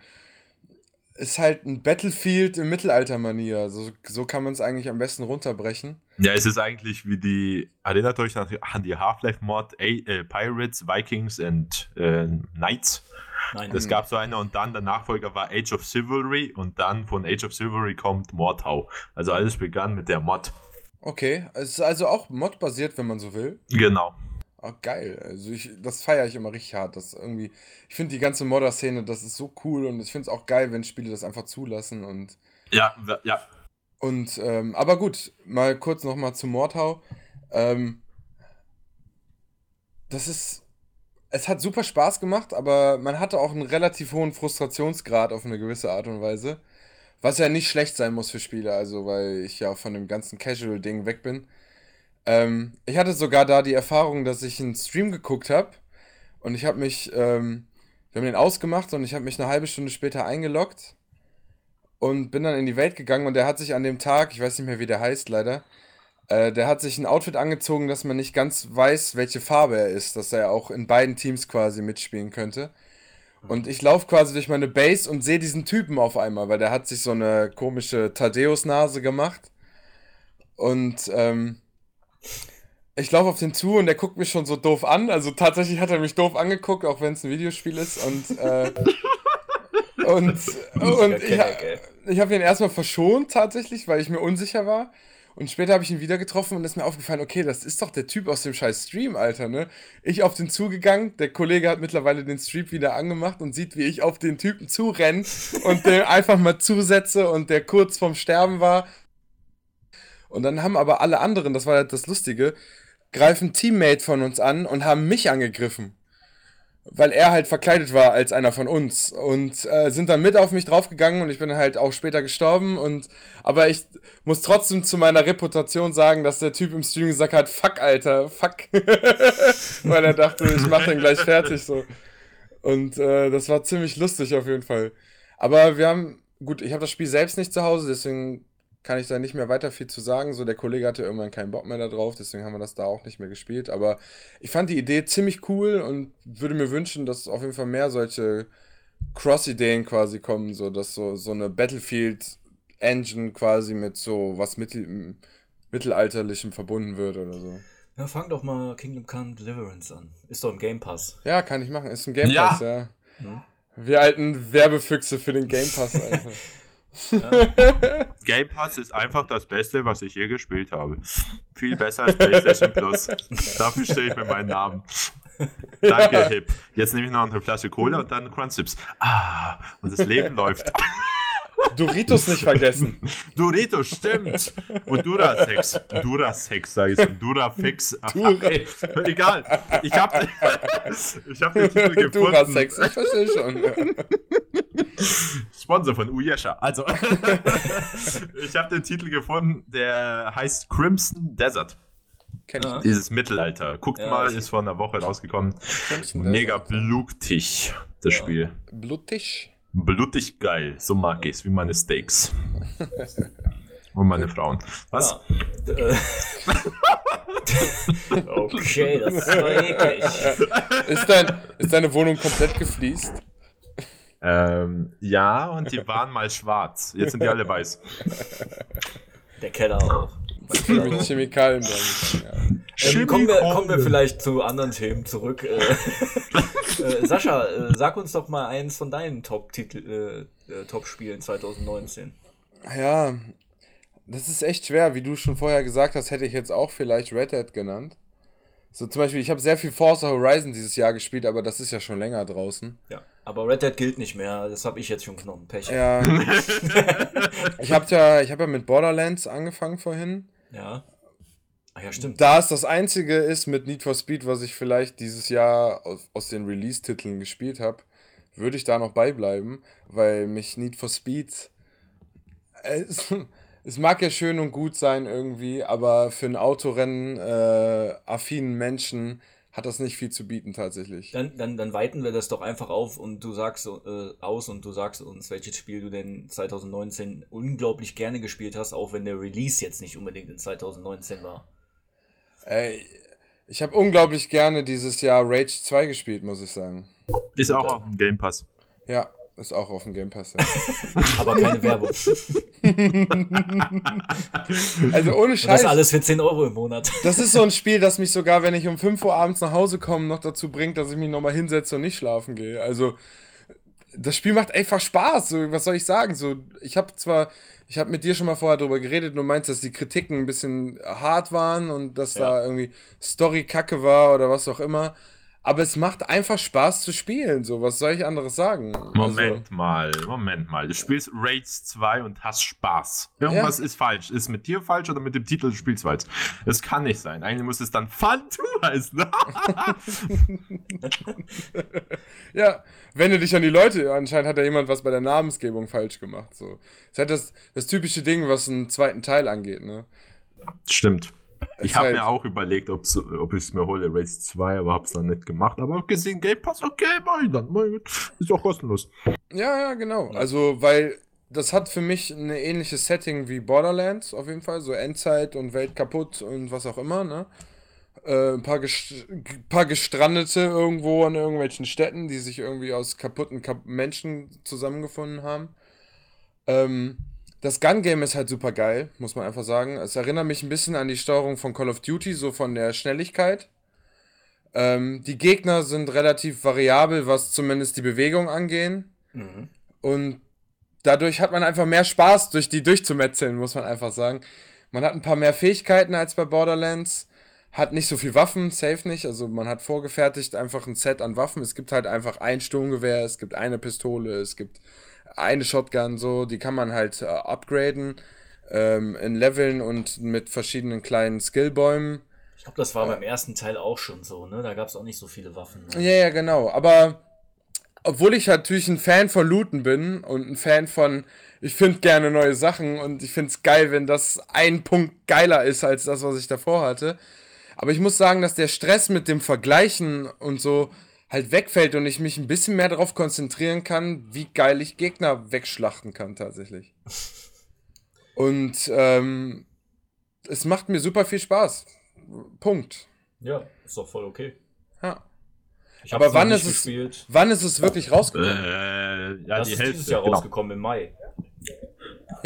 ist halt ein Battlefield im Mittelalter-Manier. So, so kann man es eigentlich am besten runterbrechen. Ja, es ist eigentlich wie die, erinnert euch an die Half-Life-Mod äh, Pirates, Vikings und äh, Knights. Nein, Es gab so eine und dann der Nachfolger war Age of Chivalry und dann von Age of Chivalry kommt Mordhau. Also alles begann mit der Mod. Okay, es ist also auch mod-basiert, wenn man so will. Genau. Ah, geil. Also ich, das feiere ich immer richtig hart. Das irgendwie, ich finde die ganze Modder-Szene, das ist so cool und ich finde es auch geil, wenn Spiele das einfach zulassen und Ja, ja. und ähm, aber gut, mal kurz nochmal zu Mordhau. Ähm, das ist, es hat super Spaß gemacht, aber man hatte auch einen relativ hohen Frustrationsgrad auf eine gewisse Art und Weise, was ja nicht schlecht sein muss für Spiele, also weil ich ja von dem ganzen Casual-Ding weg bin. Ähm, ich hatte sogar da die Erfahrung, dass ich einen Stream geguckt habe und ich habe mich, ähm, wir haben den ausgemacht und ich habe mich eine halbe Stunde später eingeloggt und bin dann in die Welt gegangen und der hat sich an dem Tag, ich weiß nicht mehr, wie der heißt leider, äh, der hat sich ein Outfit angezogen, dass man nicht ganz weiß, welche Farbe er ist, dass er auch in beiden Teams quasi mitspielen könnte. Und ich laufe quasi durch meine Base und sehe diesen Typen auf einmal, weil der hat sich so eine komische Thaddeus-Nase gemacht. Und ähm, ich laufe auf den zu und der guckt mich schon so doof an. Also tatsächlich hat er mich doof angeguckt, auch wenn es ein Videospiel ist. Und, äh, Und, und ich, ich habe ihn erstmal verschont tatsächlich, weil ich mir unsicher war. Und später habe ich ihn wieder getroffen und ist mir aufgefallen, okay, das ist doch der Typ aus dem scheiß Stream, Alter, ne? Ich auf den zugegangen, der Kollege hat mittlerweile den Stream wieder angemacht und sieht, wie ich auf den Typen zurenne und dem einfach mal zusetze und der kurz vorm Sterben war. Und dann haben aber alle anderen, das war halt das Lustige, greifen Teammate von uns an und haben mich angegriffen. Weil er halt verkleidet war als einer von uns. Und äh, sind dann mit auf mich draufgegangen und ich bin halt auch später gestorben. Und aber ich muss trotzdem zu meiner Reputation sagen, dass der Typ im Stream gesagt hat, fuck, Alter, fuck. Weil er dachte, ich mach den gleich fertig so. Und äh, das war ziemlich lustig auf jeden Fall. Aber wir haben, gut, ich habe das Spiel selbst nicht zu Hause, deswegen kann ich da nicht mehr weiter viel zu sagen. So, der Kollege hatte irgendwann keinen Bock mehr da drauf, deswegen haben wir das da auch nicht mehr gespielt. Aber ich fand die Idee ziemlich cool und würde mir wünschen, dass auf jeden Fall mehr solche Cross-Ideen quasi kommen, so dass so, so eine Battlefield-Engine quasi mit so was mittel, mittelalterlichem verbunden wird oder so. Ja, fang doch mal Kingdom Come Deliverance an. Ist doch im Game Pass. Ja, kann ich machen. Ist ein Game Ja. Pass, ja. Wir alten Werbefüchse für den Game Pass, Alter. Game Pass ist einfach das Beste, was ich je gespielt habe. Viel besser als PlayStation Plus. Dafür stehe ich mit meinem Namen. Danke, Hip. Jetzt nehme ich noch eine Flasche Cola und dann Crunchips. Ah, und das Leben läuft. Doritos nicht vergessen. Doritos, stimmt. Und Durasex. Durasex, sag ich. Durafix. Ach, Dura- ey, egal. Ich habe ich hab den Titel gefunden. Durasex, ich verstehe schon. Sponsor von Uyesha. Also, ich habe den Titel gefunden, der heißt Crimson Desert. Kenn ich Ja. nicht. Dieses Mittelalter. Guckt Ja, mal, ist vor einer Woche rausgekommen. Crimson Mega blutig, das Ja. Spiel. Blutig. Blutig geil. So mag ich's, wie meine Steaks. Und meine Frauen. Was? Ja. Äh, okay, das ist doch eklig. Ist, dein, ist deine Wohnung komplett gefliest? Ähm, ja, und die waren mal schwarz. Jetzt sind die alle weiß. Der Keller auch. Mein Keller Mit. Chemikalien dran. Ja. Ähm, kommen, wir, kommen wir vielleicht zu anderen Themen zurück. Äh, äh, Sascha, äh, sag uns doch mal eins von deinen Top-Titel, äh, äh, Top-Spielen 2019. ja, das ist echt schwer. Wie du schon vorher gesagt hast, hätte ich jetzt auch vielleicht Red Dead genannt. So zum Beispiel, ich habe sehr viel Forza Horizon dieses Jahr gespielt, aber das ist ja schon länger draußen. Ja. Aber Red Dead gilt nicht mehr, das habe ich jetzt schon genommen. Pech. Ja. ich habe ja, ich hab ja mit Borderlands angefangen vorhin. Ja. Ach ja, stimmt. Da es das einzige ist mit Need for Speed, was ich vielleicht dieses Jahr aus, aus den Release-Titeln gespielt habe, würde ich da noch beibleiben, weil mich Need for Speed. Es, es mag ja schön und gut sein irgendwie, aber für einen Autorennen äh, affinen Menschen hat das nicht viel zu bieten tatsächlich. Dann, dann, dann weiten wir das doch einfach auf und du sagst äh, aus und du sagst uns, welches Spiel du denn 2019 unglaublich gerne gespielt hast, auch wenn der Release jetzt nicht unbedingt in 2019 war. Ey, ich habe unglaublich gerne dieses Jahr Rage 2 gespielt, muss ich sagen. Ist auch auf dem Game Pass. Ja, ist auch auf dem Game Pass. Ja. Aber keine Werbung. Also ohne Und das Scheiß. alles für 10 Euro im Monat. Das ist so ein Spiel, das mich sogar, wenn ich um 5 Uhr abends nach Hause komme, noch dazu bringt, dass ich mich nochmal hinsetze und nicht schlafen gehe. Also, das Spiel macht einfach Spaß. So, was soll ich sagen? So, ich habe zwar, ich habe mit dir schon mal vorher darüber geredet, und du meinst, dass die Kritiken ein bisschen hart waren und dass Ja. da irgendwie Story kacke war oder was auch immer. Aber es macht einfach Spaß zu spielen. So, was soll ich anderes sagen? Moment mal, Moment mal. Du spielst Rage 2 und hast Spaß. Irgendwas Ja. ist falsch. Ist mit dir falsch oder mit dem Titel du spielst falsch? Das kann nicht sein. Eigentlich muss es dann Fun 2 heißen. Also, ja, wende dich an die Leute. Anscheinend hat da jemand was bei der Namensgebung falsch gemacht. So. Das ist halt das, das typische Ding, was einen zweiten Teil angeht, ne? Stimmt. Ich habe halt- mir auch überlegt, ob's, ob ich es mir hole, Rage 2, aber hab's dann nicht gemacht. Aber gesehen, Game Pass, okay, mach ich dann. Mein Gott, Ist auch kostenlos. Ja, ja, genau. Also, weil das hat für mich ein ähnliches Setting wie Borderlands auf jeden Fall. So Endzeit und Welt kaputt und was auch immer, ne? Äh, ein paar, gest paar Gestrandete irgendwo an irgendwelchen Städten, die sich irgendwie aus kaputten Kap Menschen zusammengefunden haben. Ähm, das Gun-Game ist halt super geil, muss man einfach sagen. Es erinnert mich ein bisschen an die Steuerung von Call of Duty, so von der Schnelligkeit. Ähm, die Gegner sind relativ variabel, was zumindest die Bewegung angehen. Mhm. Und dadurch hat man einfach mehr Spaß, durch die durchzumetzeln, muss man einfach sagen. Man hat ein paar mehr Fähigkeiten als bei Borderlands. Hat nicht so viel Waffen, safe nicht. Also man hat vorgefertigt einfach ein Set an Waffen. Es gibt halt einfach ein Sturmgewehr, es gibt eine Pistole, es gibt eine Shotgun, so, die kann man halt äh, upgraden ähm, in Leveln und mit verschiedenen kleinen Skillbäumen. Ich glaube, das war beim ersten Teil auch schon so, ne? Da gab es auch nicht so viele Waffen. Ne? Ja, ja, genau. Aber obwohl ich natürlich ein Fan von Looten bin und ein Fan von, ich finde gerne neue Sachen und ich finde es geil, wenn das ein Punkt geiler ist als das, was ich davor hatte. Aber ich muss sagen, dass der Stress mit dem Vergleichen und so halt wegfällt und ich mich ein bisschen mehr darauf konzentrieren kann, wie geil ich Gegner wegschlachten kann tatsächlich. Und ähm, es macht mir super viel Spaß. Punkt. Ja, ist doch voll okay. Ja. Ich Aber wann ist, es, gespielt. wann ist es wirklich rausgekommen? Äh, ja, Das die ist Hälfte. dieses Jahr genau. rausgekommen im Mai.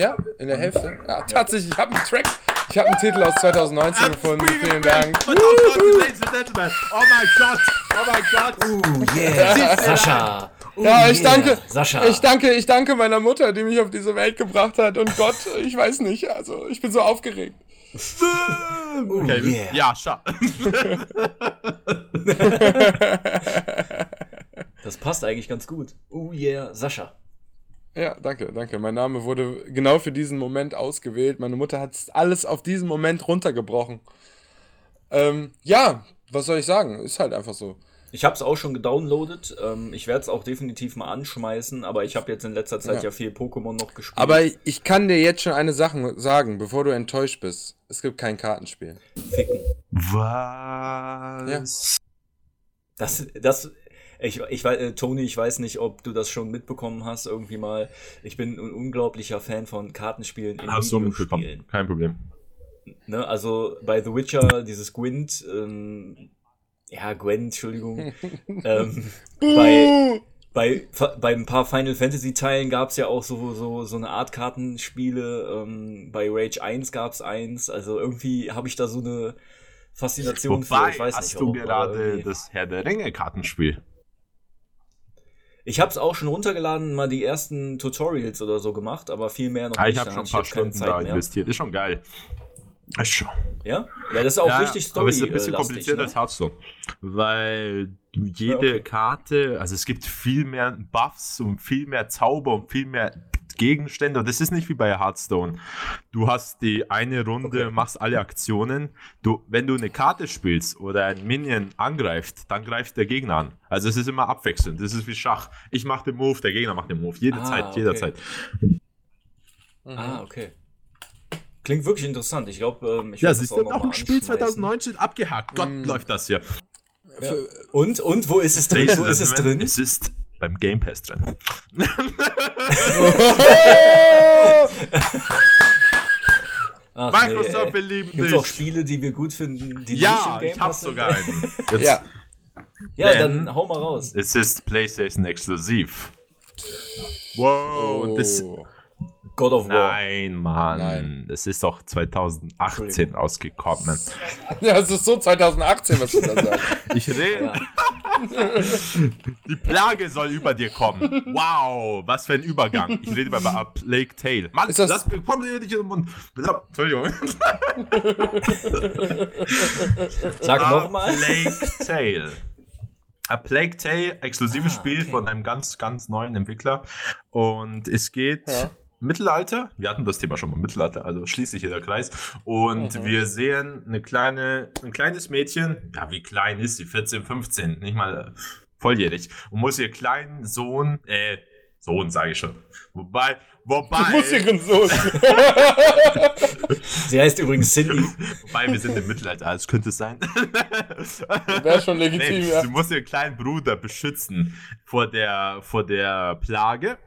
Ja, in der Hälfte. Ja, tatsächlich, ich habe einen Track, ich habe einen Titel aus 2019 gefunden. Vielen Dank. Und oh Gott, Ladies and Gentlemen. Oh mein Gott. Oh mein Gott. Oh yeah, Sascha. Oh Ja, ich danke, Sascha. ich danke, ich danke meiner Mutter, die mich auf diese Welt gebracht hat. Und Gott, ich weiß nicht, also ich bin so aufgeregt. Okay, yeah. ja, schau. Das passt eigentlich ganz gut. Oh yeah, Sascha. Ja, danke, danke. Mein Name wurde genau für diesen Moment ausgewählt. Meine Mutter hat alles auf diesen Moment runtergebrochen. Ähm, ja, was soll ich sagen? Ist halt einfach so. Ich habe es auch schon gedownloadet. Ähm, ich werde es auch definitiv mal anschmeißen, aber ich habe jetzt in letzter Zeit ja, Ja. viel Pokémon noch gespielt. Aber ich kann dir jetzt schon eine Sache sagen, bevor du enttäuscht bist. Es gibt kein Kartenspiel. Ficken. Was? Das, das, ich, ich weiß, äh, Toni, ich weiß nicht, ob du das schon mitbekommen hast, irgendwie mal. Ich bin ein unglaublicher Fan von Kartenspielen in Hast du mitbekommen? Kein Problem. Ne, also bei The Witcher, dieses Gwent, ähm, ja, Gwen, Entschuldigung. ähm, bei, bei, bei ein paar Final Fantasy Teilen gab es ja auch so, so, so eine Art Kartenspiele. Ähm, bei Rage 1 gab es eins. Also irgendwie habe ich da so eine Faszination für. Wobei, Ich weiß hast nicht, du gerade irgendwie- das Herr der Ringe Kartenspiel? Ich habe es auch schon runtergeladen, mal die ersten Tutorials oder so gemacht, aber viel mehr noch Ah, nicht. ich habe schon ein paar Stunden da mehr. investiert. Ist schon geil. Ist schon. Ja? Ja, das ist auch Ja, richtig Story. Aber es ist ein bisschen äh, lastig, komplizierter ne? als Hearthstone. Weil jede okay. Karte, also es gibt viel mehr Buffs und viel mehr Zauber und viel mehr Gegenstände. Und das ist nicht wie bei Hearthstone. Du hast die eine Runde, Okay. machst alle Aktionen. Du, wenn du eine Karte spielst oder ein Minion angreift, dann greift der Gegner an. Also es ist immer abwechselnd. Das ist wie Schach. Ich mache den Move, der Gegner macht den Move. Jede Ah, Zeit, okay. jederzeit. Ah, okay. Klingt wirklich interessant. Ich glaube, ähm, ich Ja, das siehst auch du, mal ein Spiel anschmeißen. 2019 abgehakt. Gott, Mm. läuft das hier. Ja. Und, und, wo ist es drin? Wo ist es drin? Es ist beim Game Pass drin. Ach, Microsoft, wir lieben Gibt es auch dich. Spiele, die wir gut finden, die Ja, nicht im Game ich hab Pass sind? sogar einen. Jetzt, Ja. Ja, dann hau mal raus. Es ist PlayStation exklusiv. Wow, und das, Oh. God of War. nein, Mann. Nein. Es ist doch 2018 rausgekommen. Ja, es ist so 2018, was du da sagst. Ich rede. Ja. Die Plage soll über dir kommen. Wow, was für ein Übergang. Ich rede über A Plague Tale. Mann, Ist das- das kommt dir nicht in den Mund. Entschuldigung. Sag A nochmal. Plague Tale. A Plague Tale, exklusives Spiel von einem ganz, ganz neuen Entwickler. Und es geht Ja. Mittelalter. Wir hatten das Thema schon mal Mittelalter, also schließt sich hier der Kreis. Und wir sehen eine kleine, ein kleines Mädchen. Ja, wie klein ist sie? 14, 15, nicht mal äh, volljährig. Und muss ihr kleinen Sohn, äh, Sohn sage ich schon. Wobei, wobei. Du musst ihren Sohn. Sie heißt übrigens Cindy. Wobei wir sind im Mittelalter, das könnte es sein. Wäre schon legitim, Nee, ja. Du musst ihren kleinen Bruder beschützen vor der, vor der Plage.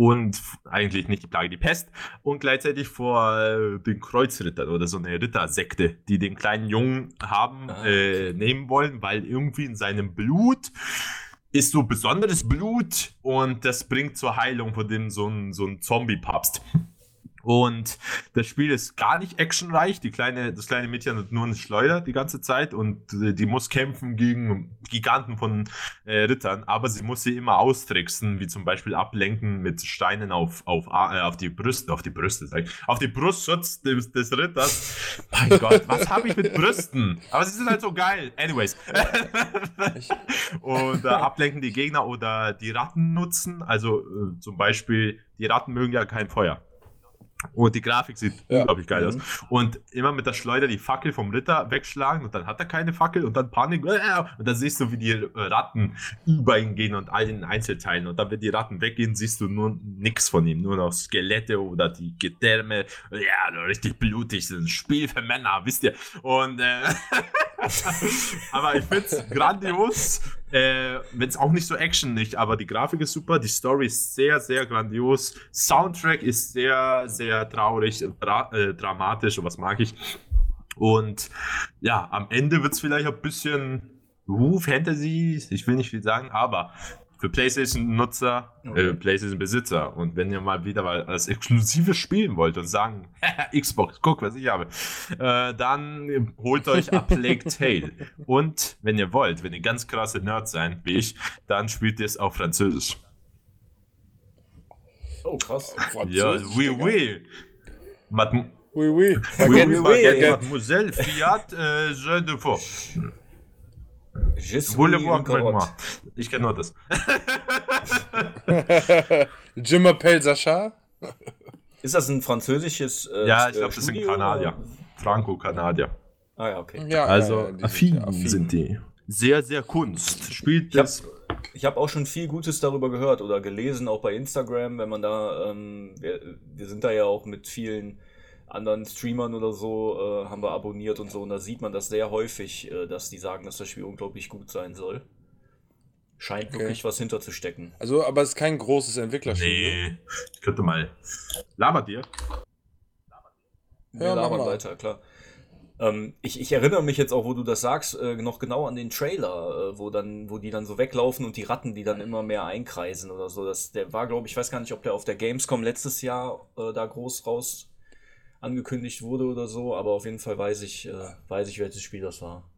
Und eigentlich nicht die Plage, die Pest. Und gleichzeitig vor äh, den Kreuzrittern oder so eine Rittersekte, die den kleinen Jungen haben Ah, äh, nehmen wollen, weil irgendwie in seinem Blut ist so besonderes Blut und das bringt zur Heilung von dem so ein, so ein Zombie-Papst. Und das Spiel ist gar nicht actionreich. Die kleine, das kleine Mädchen hat nur eine Schleuder die ganze Zeit und äh, die muss kämpfen gegen Giganten von äh, Rittern, aber sie muss sie immer austricksen, wie zum Beispiel ablenken mit Steinen auf, auf, äh, auf die Brüste, auf die Brüste, sag ich, auf die Brustschutz des, des Ritters. mein Gott, was habe ich mit Brüsten? Aber sie sind halt so geil. Anyways. und äh, ablenken die Gegner oder die Ratten nutzen. Also äh, zum Beispiel, die Ratten mögen ja kein Feuer. Und die Grafik sieht Ja. unglaublich geil Mhm. aus. Und immer mit der Schleuder die Fackel vom Ritter wegschlagen und dann hat er keine Fackel und dann Panik. äh, Und dann siehst du, wie die äh, Ratten über ihn gehen und all in Einzelteilen. Und dann, wenn die Ratten weggehen, siehst du nur nichts von ihm. Nur noch Skelette oder die Gedärme. Ja, richtig blutig. Das ist ein Spiel für Männer, wisst ihr. Und äh, aber ich finde es grandios. Äh, Wenn es auch nicht so Action nicht, aber die Grafik ist super, die Story ist sehr, sehr grandios. Soundtrack ist sehr, sehr traurig, dra äh, dramatisch und was mag ich. Und ja, am Ende wird es vielleicht ein bisschen uh, Fantasy, ich will nicht viel sagen, aber für PlayStation-Nutzer, Okay. äh, PlayStation-Besitzer und wenn ihr mal wieder mal als Exklusives spielen wollt und sagen, Xbox, guck, was ich habe, äh, dann holt euch A Plague Tale. Und wenn ihr wollt, wenn ihr ganz krasse Nerds seid, wie ich, dann spielt ihr es auf Französisch. Oh, krass. Ja, oui, oui. Madem Oui, oui. oui, oui. Mademoiselle Fiat, äh, je de faux. Je suis moi? Karotte. Ich kenne nur das. Je m'appelle Sacha. Ist das ein französisches äh, Ja, ich glaube, das sind Kanadier. Franco-Kanadier. Ah ja, okay. Ja, Also ja, ja, die affin ja affin. sind die. Sehr, sehr Kunst. Spielt Ich hab- das. Ich habe auch schon viel Gutes darüber gehört oder gelesen, auch bei Instagram, wenn man da, ähm, wir, wir sind da ja auch mit vielen anderen Streamern oder so, äh, haben wir abonniert und so, und da sieht man das sehr häufig, äh, dass die sagen, dass das Spiel unglaublich gut sein soll. Scheint Okay. wirklich was hinterzustecken. Also, aber es ist kein großes Entwicklerspiel. Nee, ich könnte mal. Labert dir. Wir Ja, labern weiter, klar. Ähm, ich, ich erinnere mich jetzt auch, wo du das sagst, äh, noch genau an den Trailer, äh, wo dann, wo die dann so weglaufen und die Ratten, die dann immer mehr einkreisen oder so. Das, der war, glaube ich, ich weiß gar nicht, ob der auf der Gamescom letztes Jahr äh, da groß raus angekündigt wurde oder so, aber auf jeden Fall weiß ich, äh, weiß ich, welches Spiel das war.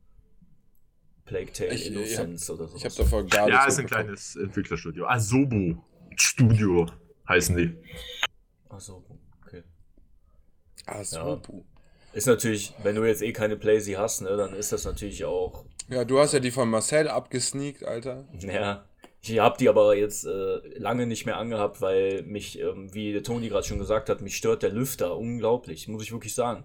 Plague Tale Ich- ich Innocence oder so. Ich habe davor gar Ja, ist ein kleines Entwicklerstudio. Asobo Studio heißen die. Achso, okay. So. Ja. Ist natürlich, wenn du jetzt eh keine Playsee hast, ne, dann ist das natürlich auch Ja, du hast ja die von Marcel abgesneakt, Alter. Ja, ich habe die aber jetzt äh, lange nicht mehr angehabt, weil mich, ähm, wie der Toni gerade schon gesagt hat, mich stört der Lüfter unglaublich, muss ich wirklich sagen.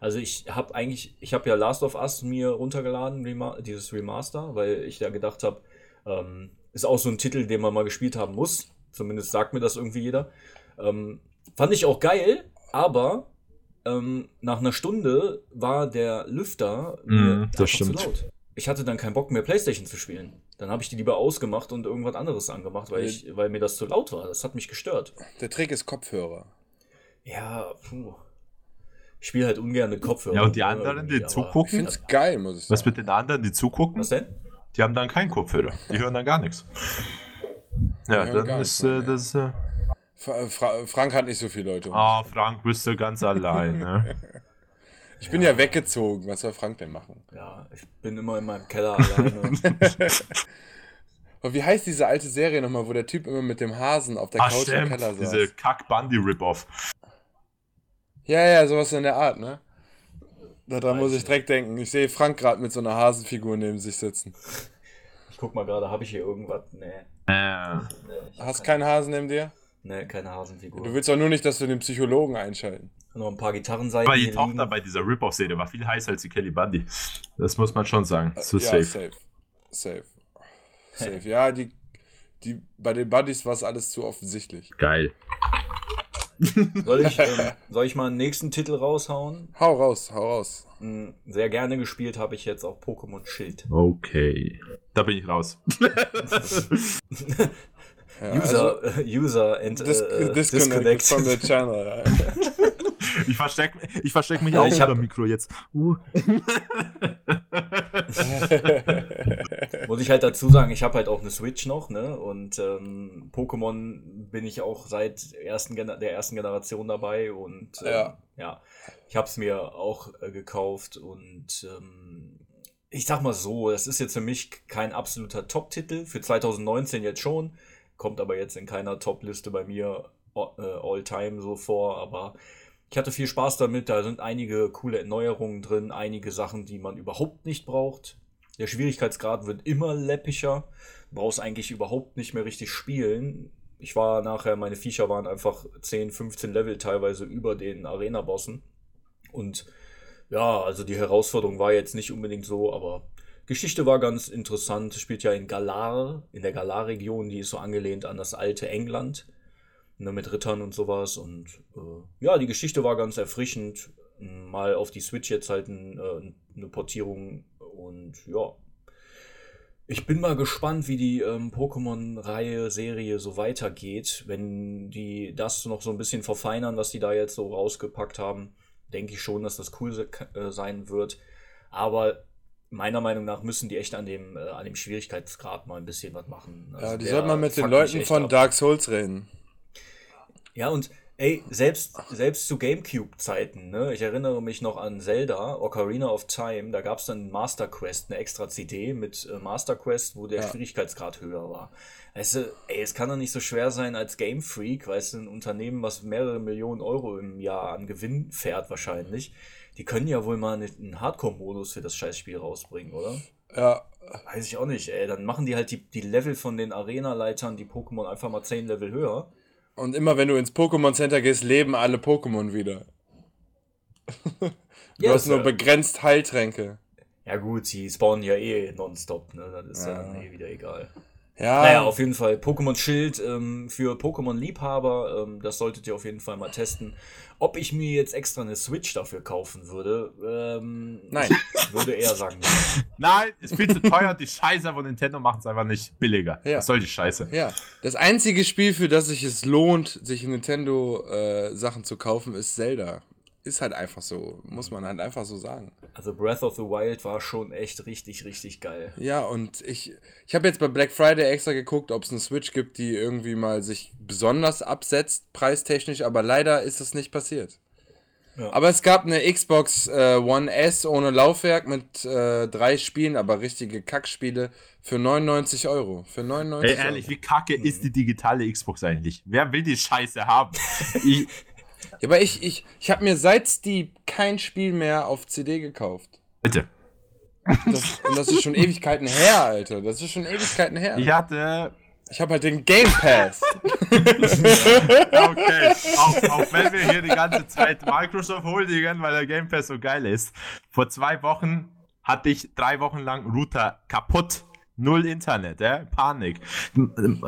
Also ich habe eigentlich, ich habe ja Last of Us mir runtergeladen, Rema dieses Remaster, weil ich da gedacht habe, ähm, ist auch so ein Titel, den man mal gespielt haben muss. Zumindest sagt mir das irgendwie jeder. Ähm, fand ich auch geil, aber ähm, nach einer Stunde war der Lüfter Mhm, das stimmt. zu laut. Ich hatte dann keinen Bock mehr Playstation zu spielen. Dann habe ich die lieber ausgemacht und irgendwas anderes angemacht, weil, ich, weil mir das zu laut war. Das hat mich gestört. Der Trick ist Kopfhörer. Ja, puh. Ich spiele halt ungern mit Kopfhörern. Ja, und die anderen, die aber- Ich zugucken? find's geil, muss ich sagen. Was mit den anderen, die zugucken? Was denn? Die haben dann keinen Kopfhörer. Die hören dann gar nichts. Ja, dann ist mehr, äh, das. Äh, Fra Fra Frank hat nicht so viele Leute. Ah, Frank, bist du ganz allein. Ne? Ich bin ja weggezogen. Was soll Frank denn machen? Ja, ich bin immer in meinem Keller alleine. Und wie heißt diese alte Serie nochmal, wo der Typ immer mit dem Hasen auf der Ah, Couch im stimmt. Keller saß? Diese Kack-Bundy-Rip-Off. Ja, ja, sowas in der Art, ne? Daran Weiß muss ich direkt denken. Ich sehe Frank gerade mit so einer Hasenfigur neben sich sitzen. ich guck mal gerade, habe ich hier irgendwas? Nee. Äh, nee Hast keine, keinen Hasen neben dir? Nee, keine Hasenfigur. Du willst doch nur nicht, dass wir den Psychologen einschalten. Noch ein paar Gitarrenseiten aber die Tochter liegen. bei dieser Rip-Off-Serie war viel heißer als die Kelly Bundy. Das muss man schon sagen. So ja, safe. safe. Safe. Safe. Ja, die, die, bei den Buddies war es alles zu offensichtlich. Geil. Soll ich, ähm, soll ich mal einen nächsten Titel raushauen? Hau raus, hau raus. Mm, Sehr gerne gespielt habe ich jetzt auch Pokémon Schild. Okay. Da bin ich raus. Ja, User, äh, User and, äh, disconnect Disconnect. from the channel. Ich verstecke ich versteck mich Ja, auch ich unter Mikro jetzt. Uh. Muss ich halt dazu sagen, ich habe halt auch eine Switch noch, ne? Und ähm, Pokémon bin ich auch seit ersten der ersten Generation dabei und ähm, Ja. ja, ich habe es mir auch äh, gekauft und ähm, ich sag mal so, das ist jetzt für mich kein absoluter Top-Titel, für 2019 jetzt schon, kommt aber jetzt in keiner Top-Liste bei mir all- äh, all-time so vor, aber ich hatte viel Spaß damit, da sind einige coole Erneuerungen drin, einige Sachen, die man überhaupt nicht braucht. Der Schwierigkeitsgrad wird immer läppischer, du brauchst eigentlich überhaupt nicht mehr richtig spielen. Ich war nachher, meine Viecher waren einfach 10, 15 Level teilweise über den Arena-Bossen. Und ja, also die Herausforderung war jetzt nicht unbedingt so, aber Geschichte war ganz interessant. Spielt ja in Galar, in der Galar-Region, die ist so angelehnt an das alte England, ne, mit Rittern und sowas. Und äh, ja, die Geschichte war ganz erfrischend. Mal auf die Switch jetzt halt ein, äh, eine Portierung und ja. Ich bin mal gespannt, wie die ähm, Pokémon-Reihe, Serie so weitergeht. Wenn die das noch so ein bisschen verfeinern, was die da jetzt so rausgepackt haben, denke ich schon, dass das cool se äh, sein wird. Aber meiner Meinung nach müssen die echt an dem, äh, an dem Schwierigkeitsgrad mal ein bisschen was machen. Also Ja, die sollten mal mit den Leuten von ab. Dark Souls reden. Ja, und ey, selbst, selbst zu Gamecube-Zeiten, ne? Ich erinnere mich noch an Zelda, Ocarina of Time, da gab es dann Master Quest, eine extra CD mit äh, Master Quest, wo der Ja. Schwierigkeitsgrad höher war. Weißt du, ey, es kann doch nicht so schwer sein als Game Freak, weißt du, ein Unternehmen, was mehrere Millionen Euro im Jahr an Gewinn fährt wahrscheinlich, die können ja wohl mal einen- einen Hardcore-Modus für das Scheißspiel rausbringen, oder? Ja, Weiß ich auch nicht, ey. Dann machen die halt die, die Level von den Arena-Leitern, die Pokémon einfach mal 10 Level höher. Und immer wenn du ins Pokémon Center gehst, leben alle Pokémon wieder. Du Ja, hast nur begrenzt Heiltränke. Ja gut, sie spawnen ja eh nonstop, ne? Das ist ja, Ja. eh wieder egal. Ja, Naja, auf jeden Fall Pokémon Schild ähm, für Pokémon-Liebhaber, ähm, das solltet ihr auf jeden Fall mal testen. Ob ich mir jetzt extra eine Switch dafür kaufen würde, ähm, Nein. ich würde eher sagen, nein. Nein, ist viel zu teuer. Die Scheiße von Nintendo macht es einfach nicht billiger. Ja. Was soll die Scheiße? Ja, das einzige Spiel, für das sich es lohnt, sich Nintendo-Sachen zu kaufen, ist Zelda. Ist halt einfach so. Muss man halt einfach so sagen. Also Breath of the Wild war schon echt richtig, richtig geil. Ja, und ich, ich habe jetzt bei Black Friday extra geguckt, ob es eine Switch gibt, die irgendwie mal sich besonders absetzt, preistechnisch, aber leider ist das nicht passiert. Ja. Aber es gab eine Xbox äh, One S ohne Laufwerk mit äh, drei Spielen, aber richtige Kackspiele für 99 Euro. Für 99 Ey, ehrlich, wie kacke ist die digitale Xbox eigentlich? Wer will die Scheiße haben? Ich, Euro. Ja, aber ich, ich, ich habe mir seit Steam kein Spiel mehr auf CD gekauft. bitte. Das, und das ist schon Ewigkeiten her, Alter. Das ist schon Ewigkeiten her. Ich hatte. Ich habe halt den Game Pass. Okay, auch, auch wenn wir hier die ganze Zeit Microsoft huldigen, weil der Game Pass so geil ist. Vor zwei Wochen hatte ich drei Wochen lang Router kaputt. Null Internet, ja? Panik.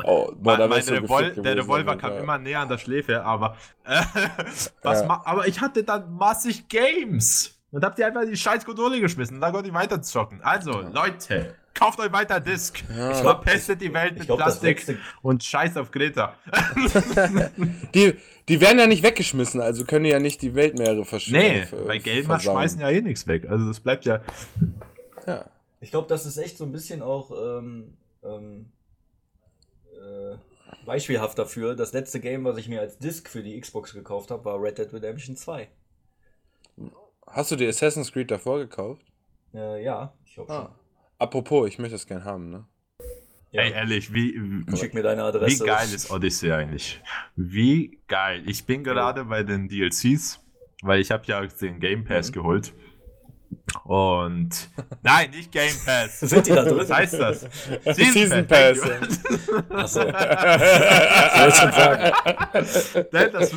Oh, boah, da mein, mein gefickt Revol der Revolver kam immer näher an der Schläfe, aber äh, was Ja. aber ich hatte dann massig Games und habt ihr einfach die scheiß Konsole geschmissen und dann konnte ich weiter zocken. Also, Leute, kauft euch weiter Disc. Ja. Verpestet die Welt mit glaub, Plastik und scheiß auf Greta. Die, die werden ja nicht weggeschmissen, also können die ja nicht die Weltmeere verschwinden. Nee, weil Gamer schmeißen ja eh nichts weg. Also das bleibt ja. ja. Ich glaube, das ist echt so ein bisschen auch ähm, ähm, äh, beispielhaft dafür. Das letzte Game, was ich mir als Disc für die Xbox gekauft habe, war Red Dead Redemption 2. Hast du dir Assassin's Creed davor gekauft? Äh, ja, ich glaube schon. Ah. Apropos, ich möchte das gern haben, ne? Ja. Ey, ehrlich, wie, wie, Schick mir deine wie Adresse. geil ist Odyssey eigentlich? Wie geil. Ich bin gerade bei den DLCs, weil ich habe ja den Game Pass Mhm. geholt. Und nein, nicht Game Pass. Sind die da drin? Was heißt das? Season Pass. thank you. Achso. Soll ich schon sagen. Nein, das,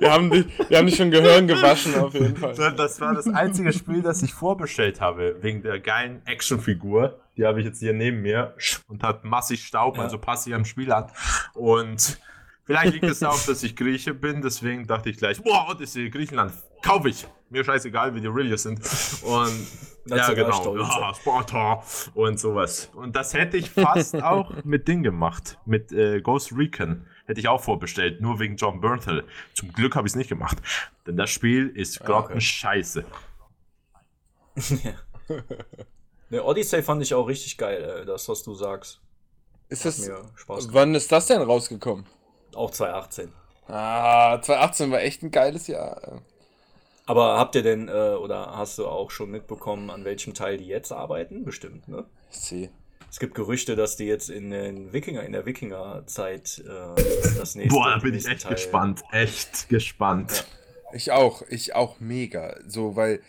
Wir haben, dich, wir haben dich schon Gehirn gewaschen, auf jeden Fall. das war das einzige Spiel, das ich vorbestellt habe, wegen der geilen Actionfigur. Die habe ich jetzt hier neben mir und hat massig Staub, Ja. also passe ich am Spiel an. Und vielleicht liegt es auch, dass ich Grieche bin, deswegen dachte ich gleich, boah, Odyssey, Griechenland, kaufe ich. Mir scheißegal, wie die Aurelius sind. Und ja, genau. Ja, Sparta und sowas. Und das hätte ich fast auch mit Ding gemacht, mit äh, Ghost Recon. Hätte ich auch vorbestellt, nur wegen John Bernthal. Zum Glück habe ich es nicht gemacht. Denn das Spiel ist Ah, okay. scheiße. Ne, Odyssey fand ich auch richtig geil, äh, das, was du sagst. Ist das, mir Spaß gemacht. wann ist das denn rausgekommen? Auch 2018. Ah, 2018 war echt ein geiles Jahr. Aber habt ihr denn, äh, oder hast du auch schon mitbekommen, an welchem Teil die jetzt arbeiten? Bestimmt, ne? Ich sehe. Es gibt Gerüchte, dass die jetzt in den Wikinger, in der Wikingerzeit äh, das nächste. Boah, da bin ich echt Teil- gespannt. Echt gespannt. Ich auch, ich auch mega. So, weil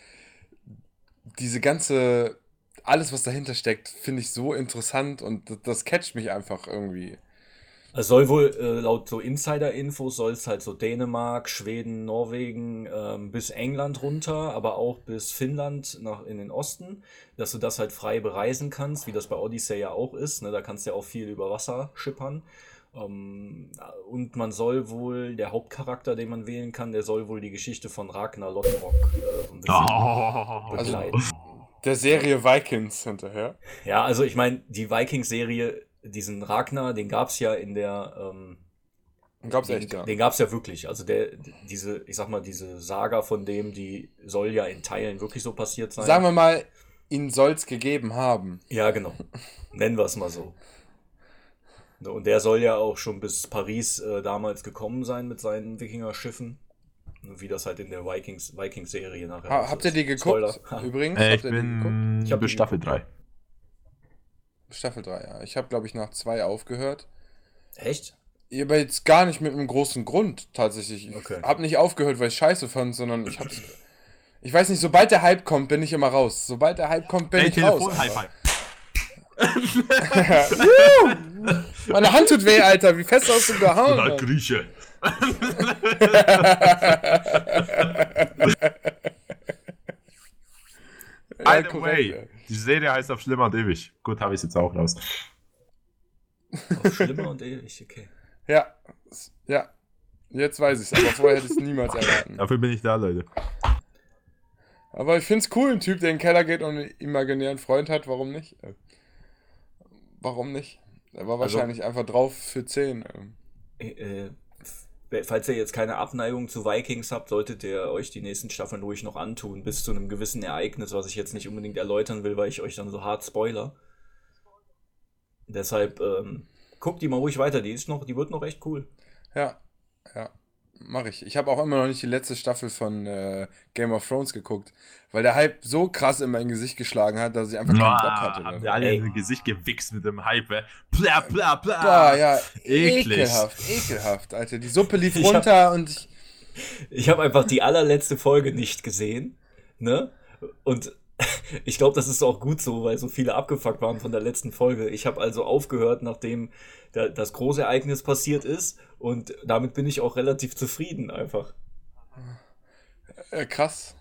diese ganze, alles, was dahinter steckt, finde ich so interessant und das, das catcht mich einfach irgendwie. Es soll wohl, äh, laut so Insider-Infos, soll es halt so Dänemark, Schweden, Norwegen ähm, bis England runter, aber auch bis Finnland nach in den Osten, dass du das halt frei bereisen kannst, wie das bei Odyssey ja auch ist. Ne? Da kannst du ja auch viel über Wasser schippern. Ähm, und man soll wohl, der Hauptcharakter, den man wählen kann, der soll wohl die Geschichte von Ragnar Lodbrok äh, so ein bisschen Oh. begleiten. Der Serie Vikings hinterher. Ja, also ich meine, die Vikings-Serie, diesen Ragnar, den gab es ja in der. Ähm, Gab's den, echt, ja. den gab es ja wirklich. Also der, diese, ich sag mal, diese Saga von dem, die soll ja in Teilen wirklich so passiert sein. Sagen wir mal, ihn soll's gegeben haben. ja, genau. Nennen wir es mal so. Ne, Und der soll ja auch schon bis Paris äh, damals gekommen sein mit seinen Wikinger-Schiffen. Wie das halt in der Vikings- Vikings-Serie nachher Ha, so habt ihr die geguckt? Spoiler. Übrigens, Äh, ich habt ihr die geguckt? bin Ich hab bis die Staffel 3. Staffel 3, ja. Ich habe, glaube ich, nach zwei aufgehört. Echt? Aber jetzt gar nicht mit einem großen Grund, tatsächlich. Ich Okay. habe nicht aufgehört, weil ich scheiße fand, sondern ich hab's. Ich weiß nicht, sobald der Hype kommt, bin ich immer raus. Sobald der Hype kommt, bin Ey, ich Telefon, raus. High. Five. Meine Hand tut weh, Alter. Wie fest hast du gehauen? Na? Grieche. By the way. Die Serie heißt auf Schlimmer und Ewig. Gut, habe ich jetzt auch raus. Auf schlimmer und ewig, okay. Ja, ja. Jetzt weiß ich's, aber vorher hätte ich es niemals erraten. Dafür bin ich da, Leute. Aber ich find's cool, ein Typ, der in den Keller geht und einen imaginären Freund hat, warum nicht? Äh, Warum nicht? Er war Also- wahrscheinlich einfach drauf für 10. Äh, äh, falls ihr jetzt keine Abneigung zu Vikings habt, solltet ihr euch die nächsten Staffeln ruhig noch antun, bis zu einem gewissen Ereignis, was ich jetzt nicht unbedingt erläutern will, weil ich euch dann so hart spoiler. Deshalb ähm, guckt die mal ruhig weiter, die ist noch, die wird noch echt cool. Ja, ja, mache ich. Ich habe auch immer noch nicht die letzte Staffel von äh, Game of Thrones geguckt, weil der Hype so krass in mein Gesicht geschlagen hat, dass ich einfach keinen Bock hatte. haben Ne? wir alle Ey. in Gesicht gewichst mit dem Hype. ey. Bla, bla, bla. Boah, ja, eklig. ekelhaft, ekelhaft, Alter. Die Suppe lief Ich hab- runter und ich, Ich habe einfach die allerletzte Folge nicht gesehen, ne? Und ich glaube, das ist auch gut so, weil so viele abgefuckt waren von der letzten Folge. Ich habe also aufgehört, nachdem da, das große Ereignis passiert ist und damit bin ich auch relativ zufrieden einfach. äh, krass,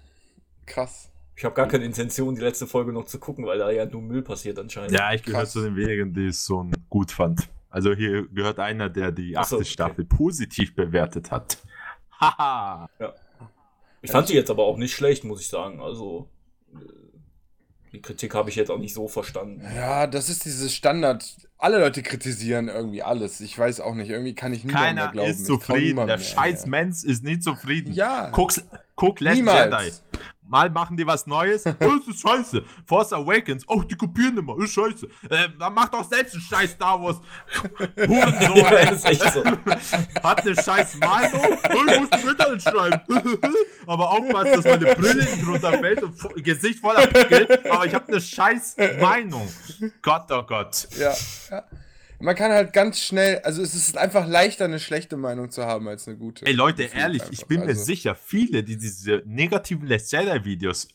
krass. Ich habe gar keine Intention, die letzte Folge noch zu gucken, weil da ja nur Müll passiert anscheinend. Ja, ich gehöre zu den wenigen, die es so gut fand. Also hier gehört einer, der die Ach achte so, okay. Staffel positiv bewertet hat. Haha. Ich fand sie jetzt aber auch nicht schlecht, muss ich sagen. Also äh, die Kritik habe ich jetzt auch nicht so verstanden. Ja, das ist dieses Standard. Alle Leute kritisieren irgendwie alles. Ich weiß auch nicht, irgendwie kann ich niemandem mehr Keiner glauben. ist Ich trau zufrieden. Der scheiß ja. Mensch ist nie zufrieden. Ja. Guck, guck Last Niemals. Jedi. Mal machen die was Neues. Oh, das ist scheiße. Force Awakens. Oh, die kopieren immer. Ist scheiße. Äh, dann mach doch selbst einen scheiß Star Wars. Hurensohn. Ja, das ist echt so. Hat eine scheiß Meinung. Oh, ich muss ein Internet schreiben. aber aufpassen, dass meine Brille nicht runterfällt und Gesicht voller Pickel. Aber ich habe eine scheiß Meinung. Gott, oh Gott. Ja. Man kann halt ganz schnell, also es ist einfach leichter, eine schlechte Meinung zu haben als eine gute. Ey Leute, ehrlich, einfach. ich bin mir Also, sicher, viele, die diese negativen Last Jedi Videos,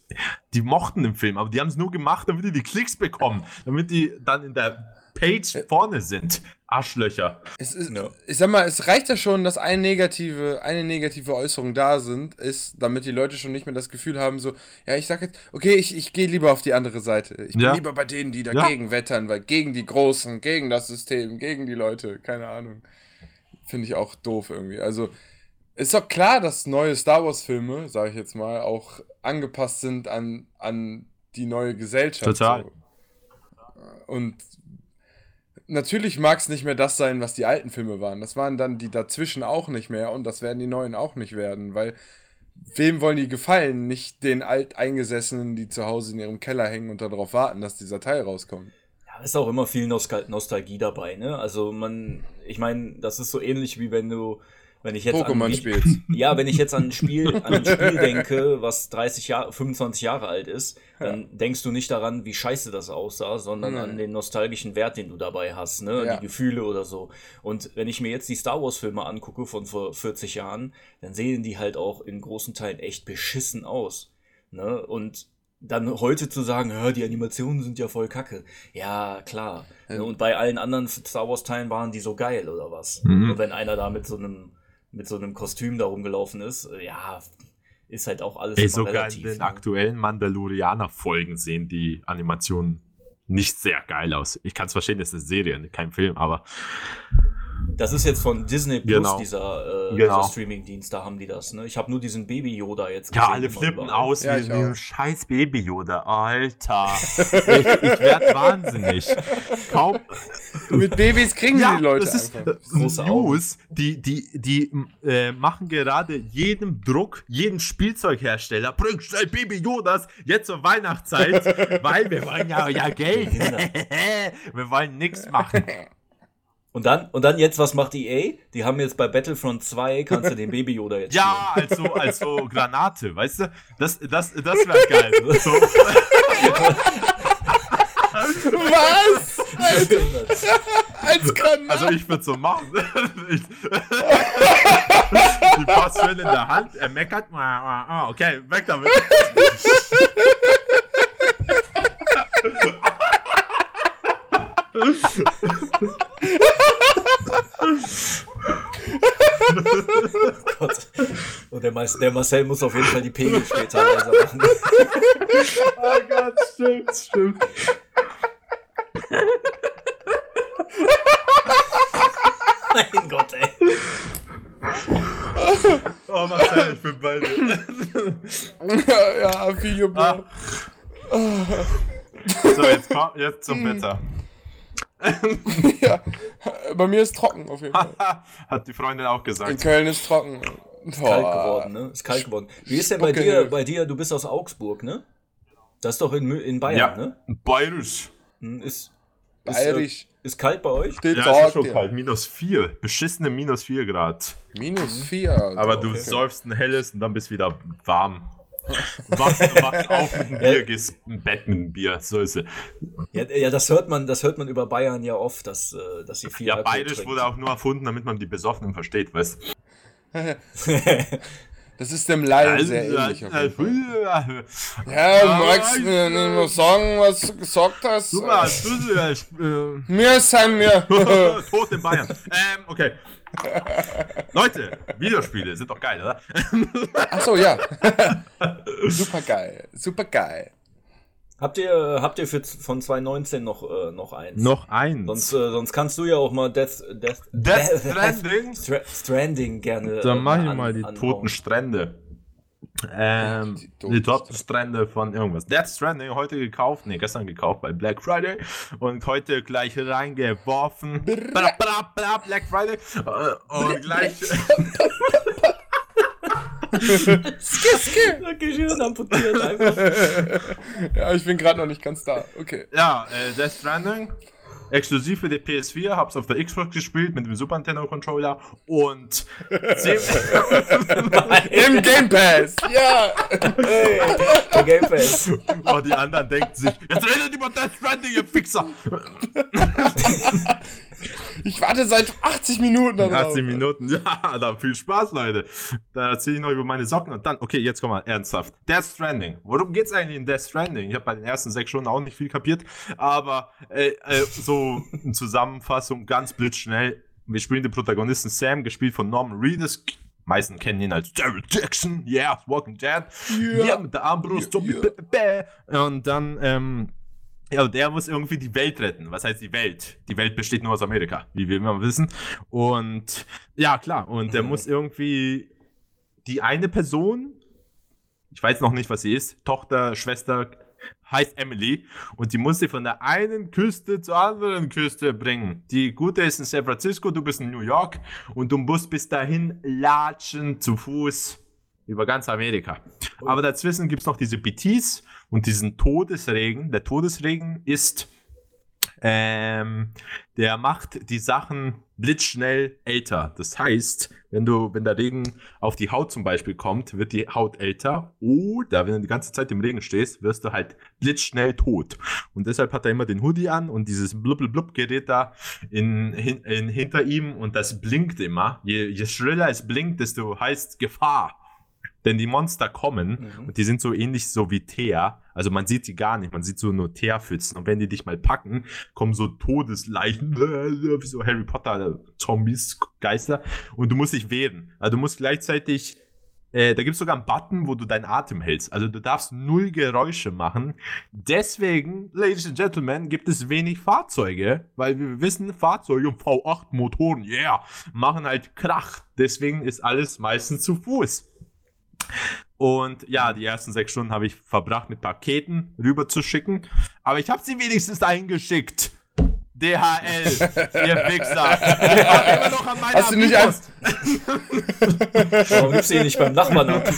die mochten den Film, aber die haben es nur gemacht, damit die die Klicks bekommen, damit die dann in der Page vorne sind. Arschlöcher. Es ist, Ja. Ich sag mal, es reicht ja schon, dass eine negative, eine negative Äußerung da sind, ist, damit die Leute schon nicht mehr das Gefühl haben, so, ja, ich sag jetzt, okay, ich, ich gehe lieber auf die andere Seite. Ich bin Ja. lieber bei denen, die dagegen wettern, weil gegen die Großen, gegen das System, gegen die Leute, keine Ahnung. Finde ich auch doof irgendwie. Also, ist doch klar, dass neue Star Wars-Filme, sage ich jetzt mal, auch angepasst sind an, an die neue Gesellschaft. Total. So. Und natürlich mag es nicht mehr das sein, was die alten Filme waren. Das waren dann die dazwischen auch nicht mehr und das werden die neuen auch nicht werden, weil wem wollen die gefallen? Nicht den Alteingesessenen, die zu Hause in ihrem Keller hängen und darauf warten, dass dieser Teil rauskommt. Ja, ist auch immer viel Nostal Nostalgie dabei, ne? Also man, ich meine, das ist so ähnlich wie wenn du, wenn ich jetzt Pokémon an, spielst. Ja, wenn ich jetzt an ein Spiel, an ein Spiel denke, was 30 Jahre, 25 Jahre alt ist, dann denkst du nicht daran, wie scheiße das aussah, sondern Nein. an den nostalgischen Wert, den du dabei hast, ne? Ja. Die Gefühle oder so. Und wenn ich mir jetzt die Star Wars Filme angucke von vor 40 Jahren, dann sehen die halt auch in großen Teilen echt beschissen aus. Ne? Und dann heute zu sagen, ja, die Animationen sind ja voll kacke. Ja, klar. Ne? Und bei allen anderen Star Wars Teilen waren die so geil oder was? Mhm. Und wenn einer da mit so einem mit so einem Kostüm da rumgelaufen ist, äh, ja, ist halt auch alles Ey, sogar in relativ. den ne? aktuellen Mandalorianer-Folgen sehen die Animationen nicht sehr geil aus. Ich kann es verstehen, das ist eine Serie, kein Film, aber Das ist jetzt von Disney Plus, Genau. dieser, äh, Genau. dieser Streaming-Dienst, da haben die das. Ne? Ich habe nur diesen Baby-Yoda jetzt ja, gesehen, alle immer flippen aus Ja, wie, ein scheiß Baby-Yoda. Alter. ich ich werde wahnsinnig. Kaum. Mit Babys kriegen die Leute das ist einfach. Große News, die, die, die äh, machen gerade jedem Druck, jedem Spielzeughersteller, bring schnell Baby Yodas jetzt zur Weihnachtszeit, weil wir wollen ja, ja Geld. wir wollen nichts machen. Und dann, und dann jetzt, was macht EA? Die haben jetzt bei Battlefront 2, kannst du den Baby-Yoda jetzt Ja, also, also Granate, weißt du? Das, das, das wäre geil. So, Was? spielen. Als Granate? also ich würde so machen. Ich, die passt schön in der Hand, er meckert. Ah, Okay, weg damit. Gott. Und der, Mas der Marcel muss auf jeden Fall die Pegel später leiser machen. Oh Gott, stimmt, stimmt. mein Gott, ey. Oh Marcel, ich bin bei dir. ja, ja, Videoblog. So, jetzt, komm, jetzt zum Wetter. Ja, bei mir ist trocken auf jeden Fall. Hat die Freundin auch In gesagt. Köln ist trocken. Kalt geworden, ne? Ist kalt geworden. Wie ist denn bei dir, bei dir, du bist aus Augsburg, ne? Das ist doch in, in Bayern, Ja, ne? bayerisch. Hm, Ist, ist, Bayerisch. äh, ist kalt bei euch? Steht Ja, ist schon ja. kalt. Minus 4. Beschissene minus 4 Grad. Minus 4. Aber du säufst ein helles und dann bist wieder warm. Wachst, wachst auf mit einem Bier, gehst im Bett mit einem Bier. So ist es. Ja, ja, das hört man, das hört man über Bayern ja oft, dass, äh, dass sie viel Ja, Alkohol bayerisch trinken. wurde auch nur erfunden, damit man die Besoffenen versteht, weißt Das ist dem Laien sehr ähnlich. auf jeden Fall. Ja, magst du mir nicht mehr sagen, was du gesagt hast? Du, ich, äh, Wir sind wir. Tot in Bayern. Ähm, okay. Leute, Videospiele sind doch geil, oder? Achso, ja. super geil. Super geil. Habt ihr, habt ihr für, von 2019 noch, äh, noch eins? Noch eins. Sonst, äh, sonst kannst du ja auch mal Death, Death, Death Stranding? Stra Stranding gerne. Dann äh, mach ich an- mal die anhauen. toten Strände. Ähm, Die die, toten Strände von irgendwas. Death Stranding heute gekauft, nee, gestern gekauft bei Black Friday und heute gleich reingeworfen. Bra, bra, bra, Black Friday. Äh, Und gleich. Das Gehirn amputiert einfach. Ja, ich bin gerade noch nicht ganz da. Okay. Ja, äh, Death Stranding. Exklusiv für die PS4, hab's auf der Xbox gespielt mit dem Super Nintendo Controller und Im Game Pass. Ja. Hey, der Game Pass. oh, die anderen denken sich, jetzt redet über Death Stranding, ihr Fixer! Ich warte seit 80 Minuten darauf. 18 Minuten, ja, da viel Spaß, Leute. Da erzähle ich noch über meine Socken und dann, okay, jetzt komm mal ernsthaft. Death Stranding. Worum geht's eigentlich in Death Stranding? Ich habe bei den ersten sechs Stunden auch nicht viel kapiert, aber äh, äh, so eine Zusammenfassung ganz blitzschnell. Wir spielen den Protagonisten Sam, gespielt von Norman Reedus. Meisten kennen ihn als Daryl Jackson, yeah, Walking Dead. Ja. Ja, mit der Armbrust, bäh, bäh. Und dann, ähm, ja, und der muss irgendwie die Welt retten. Was heißt die Welt? Die Welt besteht nur aus Amerika, wie wir immer wissen. Und ja, klar. Und der muss irgendwie die eine Person, ich weiß noch nicht, was sie ist, Tochter, Schwester, heißt Emily. Und die muss sie von der einen Küste zur anderen Küste bringen. Die gute ist in San Francisco, du bist in New York. Und du musst bis dahin latschen zu Fuß. über ganz Amerika. Aber dazwischen gibt es noch diese BTs und diesen Todesregen. Der Todesregen ist, ähm, der macht die Sachen blitzschnell älter. Das heißt, wenn du, wenn der Regen auf die Haut zum Beispiel kommt, wird die Haut älter. Oder wenn du die ganze Zeit im Regen stehst, wirst du halt blitzschnell tot. Und deshalb hat er immer den Hoodie an und dieses blub-blub-Gerät da in, in, in, hinter ihm und das blinkt immer. Je, je schriller es blinkt, desto heißt Gefahr. Denn die Monster kommen Mhm. und die sind so ähnlich so wie Teer. Also man sieht sie gar nicht, man sieht so nur Teerpfützen. Und wenn die dich mal packen, kommen so Todesleichen, wie so Harry Potter, Zombies, Geister. Und du musst dich wehren. Also du musst gleichzeitig, äh, da gibt es sogar einen Button, wo du deinen Atem hältst. Also du darfst null Geräusche machen. Deswegen, Ladies and Gentlemen, gibt es wenig Fahrzeuge, weil wir wissen, Fahrzeuge und V8-Motoren, yeah, machen halt Krach. Deswegen ist alles meistens zu Fuß. Und ja, die ersten sechs Stunden habe ich verbracht, mit Paketen rüber zu schicken. Aber ich habe sie wenigstens eingeschickt. DHL, ihr Wichser. Immer noch an Hast du nicht Amiibos. Warum gibst du die nicht beim Nachbarn ab?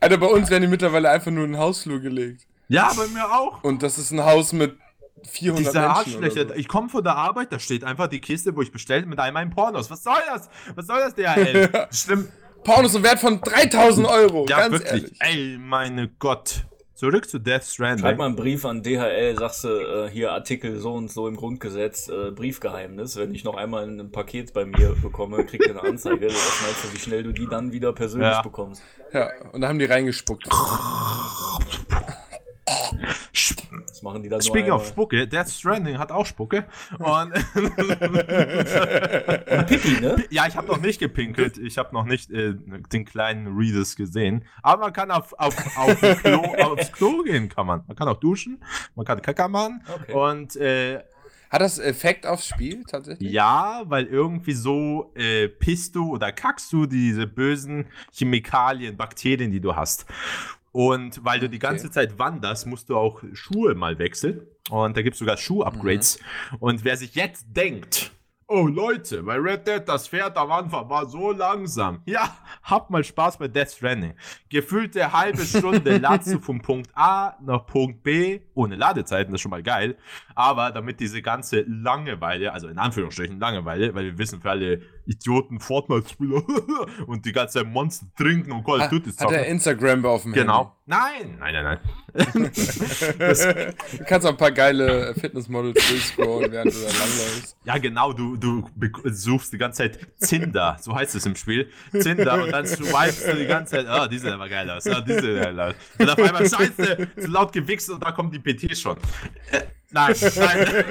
Alter, bei uns werden die mittlerweile einfach nur in den Hausflur gelegt. Ja, bei mir auch. Und das ist ein Haus mit 400 Diese Arschlöcher. so. Ich komme von der Arbeit, da steht einfach die Kiste, wo ich bestellt mit meinen Pornos. Was soll das? Was soll das, DHL? Stimmt. Pornos im Wert von 3000 Euro. Ja, ganz wirklich. ehrlich. Ey, meine Gott. Zurück zu Death Stranding. Schreib mal einen Brief an DHL, sagst du, äh, hier Artikel so und so im Grundgesetz, äh, Briefgeheimnis. Wenn ich noch einmal ein Paket bei mir bekomme, kriegt ihr eine Anzeige. Was meinst du, wie schnell du die dann wieder persönlich Ja. bekommst? Ja, und da haben die reingespuckt. Das machen die dann nur Speaking of. Spucke, Death Stranding hat auch Spucke. Und Pipi, ne? ja, ich habe noch nicht gepinkelt. Ich habe noch nicht äh, den kleinen Readers gesehen. Aber man kann auf, auf, auf Klo, aufs Klo gehen, kann man. Man kann auch duschen, man kann Kacker machen. Okay. Und äh, Hat das Effekt aufs Spiel tatsächlich? ja, weil irgendwie so äh, pisst du oder kackst du diese bösen Chemikalien, Bakterien, die du hast. Und weil du die ganze Zeit wanderst, musst du auch Schuhe mal wechseln. Und da gibt es sogar Schuh-Upgrades. Und wer sich jetzt denkt, oh Leute, bei Red Dead das Pferd am Anfang war so langsam. Ja, habt mal Spaß bei Death Stranding. Gefühlte halbe Stunde ladst du vom Punkt A nach Punkt B, ohne Ladezeiten, das ist schon mal geil. Aber damit diese ganze Langeweile, also in Anführungsstrichen Langeweile, weil wir wissen, für alle Idioten Fortnite-Spieler und die ganze Zeit Monster trinken und Call of Duty Hat er Instagram auf dem Genau. Nein, nein, nein, nein. Handy? Du kannst auch ein paar geile Fitnessmodels durchscrollen, während du da langläufst. Ja, genau, du, du suchst die ganze Zeit Zinder, so heißt es im Spiel. Zinder und dann swipest du die ganze Zeit, ah, die sieht aber geil aus, ah, die sieht geil aus. Und auf einmal, scheiße, zu laut gewichst und da kommt die PT schon. Äh, nein, nein,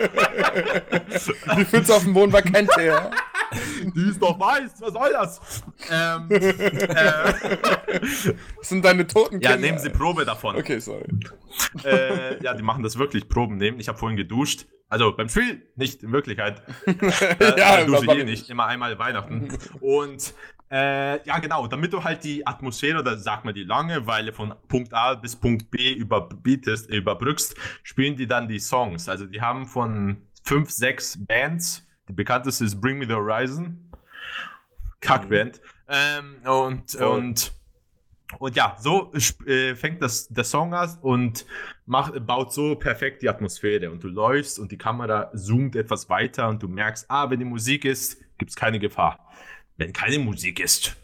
Die Pfütze auf dem Boden war kein Teer. die ist doch weiß, was soll das? Ähm, äh, Das sind deine toten Kinder. ja, nehmen Sie Probe davon. Okay, sorry. Äh, ja, die machen das wirklich, Proben nehmen. Ich habe vorhin geduscht. Also beim Spiel, nicht in Wirklichkeit. Äh, Ja, dusche ich mach eh ich nicht, immer einmal Weihnachten. Und äh, ja, genau, damit du halt die Atmosphäre oder sag mal die Langeweile von Punkt A bis Punkt B überbietest, überbrückst, spielen die dann die Songs. Also die haben von fünf, sechs Bands, die bekannteste ist Bring Me the Horizon. Kackband. Ähm, und, Voll. und und ja, so äh, fängt das, der Song an und macht, baut so perfekt die Atmosphäre. Und du läufst und die Kamera zoomt etwas weiter und du merkst, ah, wenn die Musik ist, gibt es keine Gefahr. Wenn keine Musik ist,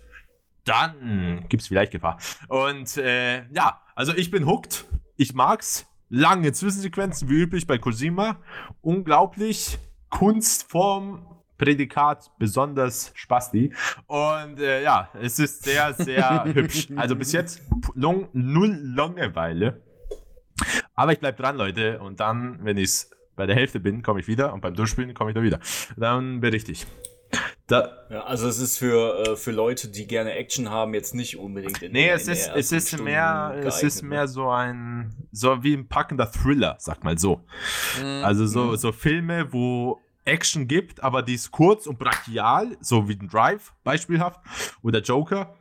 dann gibt es vielleicht Gefahr. Und äh, ja, also ich bin hooked. Ich mag's. Lange Zwischensequenzen, wie üblich bei Cosima. Unglaublich. Kunstform, Prädikat, besonders Spasti. Und äh, ja, es ist sehr, sehr hübsch. Also bis jetzt long, null Langeweile. Aber ich bleib dran, Leute. Und dann, wenn ich bei der Hälfte bin, komme ich wieder. Und beim Durchspielen komme ich da wieder. Dann berichte ich. Da, Ja, also es ist für, äh, für Leute, die gerne Action haben, jetzt nicht unbedingt in Nee, in es der ist, es ist mehr, es geeignet, ist ne? mehr so ein, so wie ein packender Thriller, sag mal so. Also so, so Filme, wo Action gibt, aber die ist kurz und brachial, so wie ein Drive, beispielhaft, oder Joker.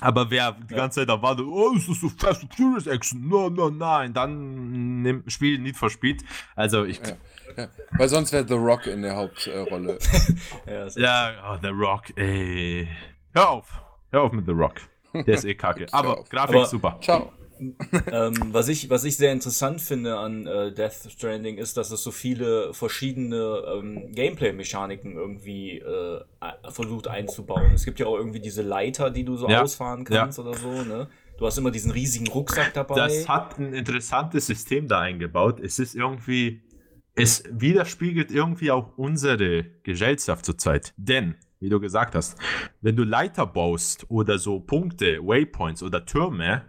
Aber wer die ganze Zeit da wartet, oh, ist das so Fast and Furious Action? No, no, nein, dann nimm, spiel Need for Speed. Also ich, Ja. Ja. Weil sonst wäre The Rock in der Hauptrolle. Ja, ja, oh, The Rock, ey. Hör auf, hör auf mit The Rock. Der ist eh kacke. Aber auf. Grafik Aber- super. Ciao. ähm, was, ich, was ich sehr interessant finde an äh, Death Stranding ist, dass es so viele verschiedene ähm, Gameplay-Mechaniken irgendwie äh, versucht einzubauen. Es gibt ja auch irgendwie diese Leiter, die du so Ja, ausfahren kannst oder so. Ne? Du hast immer diesen riesigen Rucksack dabei. Das hat ein interessantes System da eingebaut. Es ist irgendwie, es widerspiegelt irgendwie auch unsere Gesellschaft zurzeit. Denn, wie du gesagt hast, wenn du Leiter baust oder so Punkte, Waypoints oder Türme,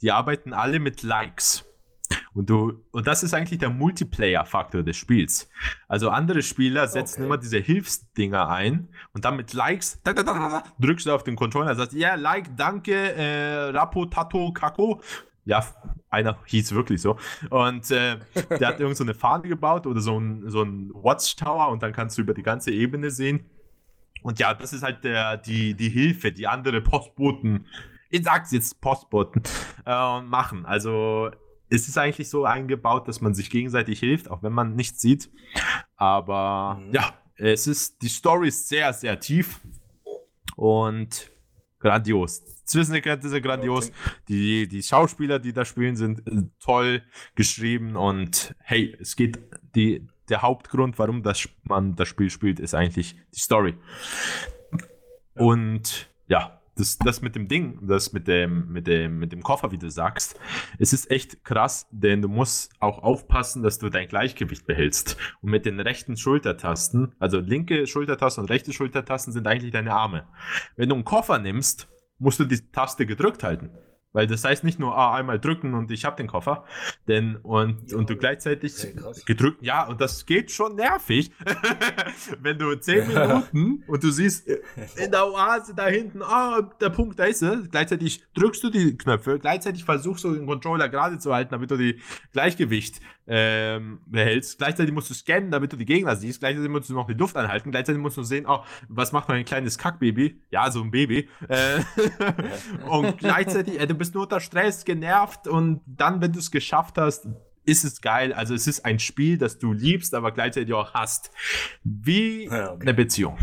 die arbeiten alle mit Likes. Und du, und das ist eigentlich der Multiplayer-Faktor des Spiels. Also andere Spieler setzen Okay. immer diese Hilfsdinger ein und dann mit Likes da, da, da, drückst du auf den Controller, sagst, ja, Like, danke, äh, Rapo, Tato, Kako. Ja, einer hieß wirklich so. Und äh, der hat irgend so eine Fahne gebaut oder so ein, so ein Watchtower und dann kannst du über die ganze Ebene sehen. Und ja, das ist halt der, die, die Hilfe, die andere Postboten, ich sag's jetzt Postboten, äh, machen. Also es ist eigentlich so eingebaut, dass man sich gegenseitig hilft, auch wenn man nichts sieht. Aber Mhm. ja, es ist, die Story ist sehr, sehr tief und grandios. Zwischenerkenntnisse sind grandios. Die, die Schauspieler, die da spielen, sind äh, toll geschrieben und hey, es geht, die, der Hauptgrund, warum das, man das Spiel spielt, ist eigentlich die Story. Und ja, das, das mit dem Ding, das mit dem, mit dem, mit dem Koffer, wie du sagst, es ist echt krass, denn du musst auch aufpassen, dass du dein Gleichgewicht behältst. Und mit den rechten Schultertasten, also linke Schultertaste und rechte Schultertasten sind eigentlich deine Arme. Wenn du einen Koffer nimmst, musst du die Taste gedrückt halten. Weil das heißt nicht nur ah, einmal drücken und ich habe den Koffer, denn und, Ja, und du gleichzeitig gedrückt, ja, und das geht schon nervig, wenn du 10 Minuten und du siehst in der Oase da hinten, ah, der Punkt, da ist er, gleichzeitig drückst du die Knöpfe, gleichzeitig versuchst du den Controller gerade zu halten, damit du die Gleichgewicht ähm, behältst, gleichzeitig musst du scannen, damit du die Gegner siehst, gleichzeitig musst du noch die Luft anhalten, gleichzeitig musst du sehen, oh, was macht mein kleines Kackbaby? Ja, so ein Baby. Äh, und gleichzeitig, äh, du bist nur unter Stress, genervt und dann, wenn du es geschafft hast, ist es geil. Also es ist ein Spiel, das du liebst, aber gleichzeitig auch hast. Wie Ja, okay. eine Beziehung.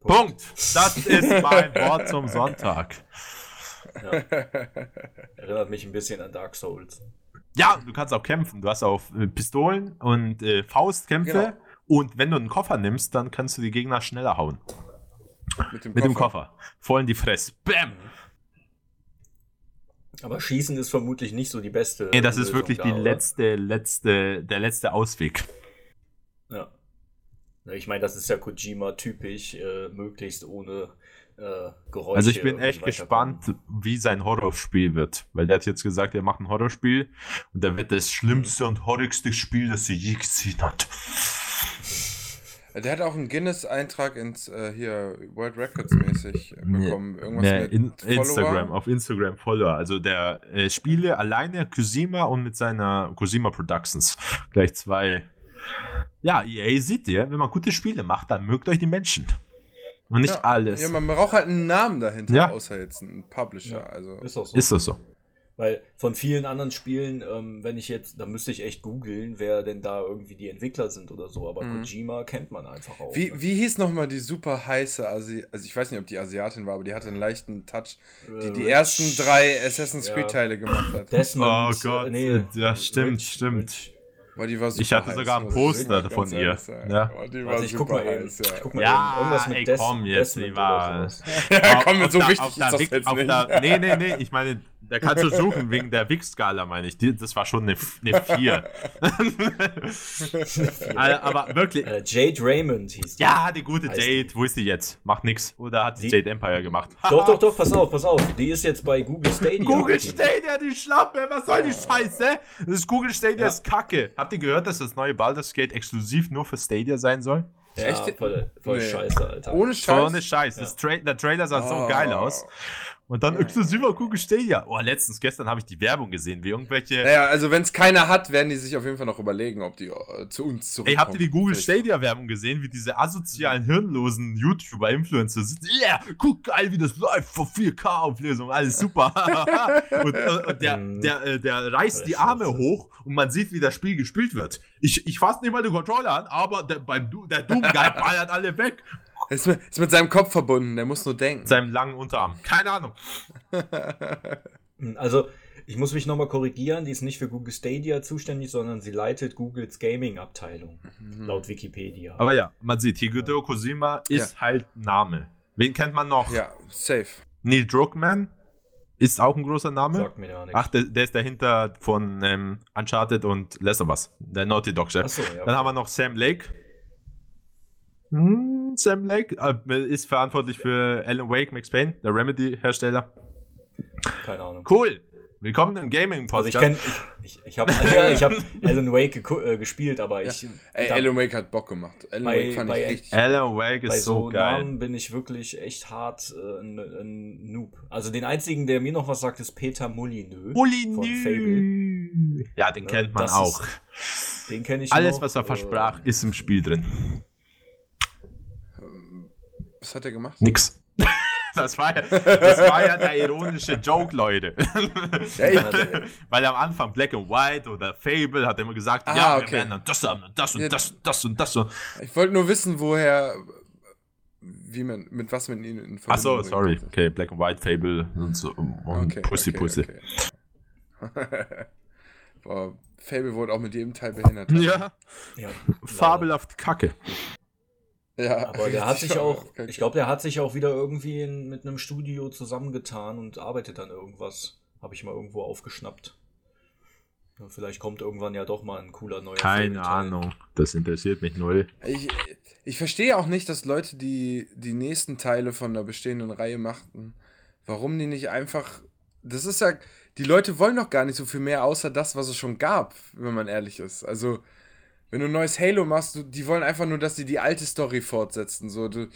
Punkt. Das ist mein Wort zum Sonntag. Erinnert mich ein bisschen an Dark Souls. Ja, du kannst auch kämpfen. Du hast auch äh, Pistolen und äh, Faustkämpfe. Genau. Und wenn du einen Koffer nimmst, dann kannst du die Gegner schneller hauen. Mit dem Mit dem Koffer. Voll in die Fresse. Bam! Aber Schießen ist vermutlich nicht so die beste. Nee, das ist Lösung wirklich da, die oder? letzte, letzte, der letzte Ausweg. Ja. Ich meine, das ist ja Kojima typisch, äh, möglichst ohne äh, Geräusche. Also ich bin echt gespannt, wie sein Horrorspiel wird. Weil der hat jetzt gesagt, er macht ein Horrorspiel und der wird das schlimmste und horrigste Spiel, das sie je gesehen hat. Der hat auch einen Guinness-Eintrag ins äh, hier World Records mäßig bekommen. Irgendwas Nee, mit in? Instagram, auf Instagram Follower. Also der äh, Spiele alleine Kusima und mit seiner Kusima Productions. Gleich zwei. Ja, EA sieht ihr, wenn man gute Spiele macht, dann mögt euch die Menschen. Und nicht ja. alles. Ja, man braucht halt einen Namen dahinter, Ja. außer jetzt ein Publisher. Ja. Also Ist auch so. Ist das so? Weil von vielen anderen Spielen, ähm, wenn ich jetzt, da müsste ich echt googeln, wer denn da irgendwie die Entwickler sind oder so. Aber Mhm. Kojima kennt man einfach auch. Wie, ne? wie hieß nochmal die super heiße Asi also ich weiß nicht, ob die Asiatin war, aber die hatte einen leichten Touch, die die Rich- ersten drei Assassin's Ja. Creed Teile gemacht hat. Desmond. Oh Gott, nee, ja, stimmt, Rich- stimmt. Rich- Boah, die war super Ich hatte heiß, sogar ein Poster von ihr. Ja. Boah, die war Warte, ich guck mal eben. heiß, Ich guck mal Ja, eben. Irgendwas mit ey, Des komm jetzt, Desmond die war-. Ja, komm, Auf so wichtig auf ist das jetzt auf nicht. der- Nee, nee, nee, ich meine, da kannst du suchen wegen der Wix-Skala, meine ich. Die, das war schon eine, eine 4. Aber wirklich. Äh, Jade Raymond hieß die. Ja, die gute Jade, wo ist die jetzt? Macht nix. Oder hat die Die- Jade Empire gemacht? Doch, doch, doch, pass auf, pass auf. Die ist jetzt bei Google Stadia. Google. Stadia, die Schlappe, was soll die Scheiße? Das ist Google Stadia Ja. ist kacke. Habt ihr gehört, dass das neue Baldur's Gate exklusiv nur für Stadia sein soll? Ja, Echt? voll, voll Nee. scheiße, Alter. Ohne Voll ohne Scheiß. Scheiß. Das Tra der Trailer sah so Oh. geil aus. Und dann exklusiv auf Google Stadia. Oh, letztens, gestern habe ich die Werbung gesehen, wie irgendwelche. Naja, also wenn es keiner hat, werden die sich auf jeden Fall noch überlegen, ob die äh, zu uns zurückkommen. Ey, habt ihr die Google Vielleicht. Stadia-Werbung gesehen, wie diese asozialen, hirnlosen YouTuber-Influencer sind? Yeah, guck geil, wie das läuft, vor 4K-Auflösung, alles super. und äh, und der, Mhm. der, äh, der reißt die Arme hoch und man sieht, wie das Spiel gespielt wird. Ich, ich fasse nicht mal den Controller an, aber der, beim du der Doom-Guy ballert alle weg. Ist mit, ist mit seinem Kopf verbunden, der muss nur denken. Mit seinem langen Unterarm. Keine Ahnung. Also, ich muss mich nochmal korrigieren, die ist nicht für Google Stadia zuständig, sondern sie leitet Googles Gaming-Abteilung, laut Wikipedia. Aber ja, man sieht, Hideo Kojima ist halt Name. Wen kennt man noch? Ja, safe. Neil Druckmann ist auch ein großer Name. Sagt mir ja nichts. Ach, der, der ist dahinter von ähm, Uncharted und Last of Us, der Naughty Dog Chef. Ach so, ja. Dann haben wir noch Sam Lake. Hm, Sam Lake äh, ist verantwortlich für Alan Wake, Max Payne, der Remedy-Hersteller. Keine Ahnung. Cool. Willkommen im Gaming Also Podcast. ich kenne, ich, ich, ich habe ja, ich hab Alan Wake äh, gespielt, aber ich Ey, da- Alan Wake hat Bock gemacht. Alan Bei- Wake fand bei- ich richtig. Alan Wake bei ist so, so geil. Namen bin ich wirklich echt hart äh, ein, ein Noob. Also den einzigen, der mir noch was sagt, ist Peter Molyneux Fable. Ja, den kennt man das auch. ist- Den kenne ich Alles, noch, was er äh, versprach, ist im Spiel drin. Was hat er gemacht? Nix. Das war, ja, das war ja der ironische Joke, Leute. Ja, Weil am Anfang Black and White oder Fable hat er immer gesagt, Ah, ja, wir okay. werden dann das haben und das und Ja. das und das und das und. ich wollte nur wissen, woher, wie man, mit was man ihn in Achso, bringen sorry. konnte. Okay, Black and White, Fable und so. Und Okay, Pussy, okay, Pussy. okay. Boah, Fable wurde auch mit jedem Teil behindert. Ja, Ja, fabelhaft kacke. Ja Aber der hat sich auch, ich glaube, der hat sich auch wieder irgendwie in, mit einem Studio zusammengetan und arbeitet dann irgendwas. Habe ich mal irgendwo aufgeschnappt. Vielleicht kommt irgendwann ja doch mal ein cooler neuer Keine Fable-Teil. Ahnung. Das interessiert mich null. Ich, ich verstehe auch nicht, dass Leute, die die nächsten Teile von der bestehenden Reihe machten, warum die nicht einfach. Das ist ja. Die Leute wollen doch gar nicht so viel mehr, außer das, was es schon gab, wenn man ehrlich ist. Also, wenn du ein neues Halo machst, du, die wollen einfach nur, dass die die alte Story fortsetzen. So, du,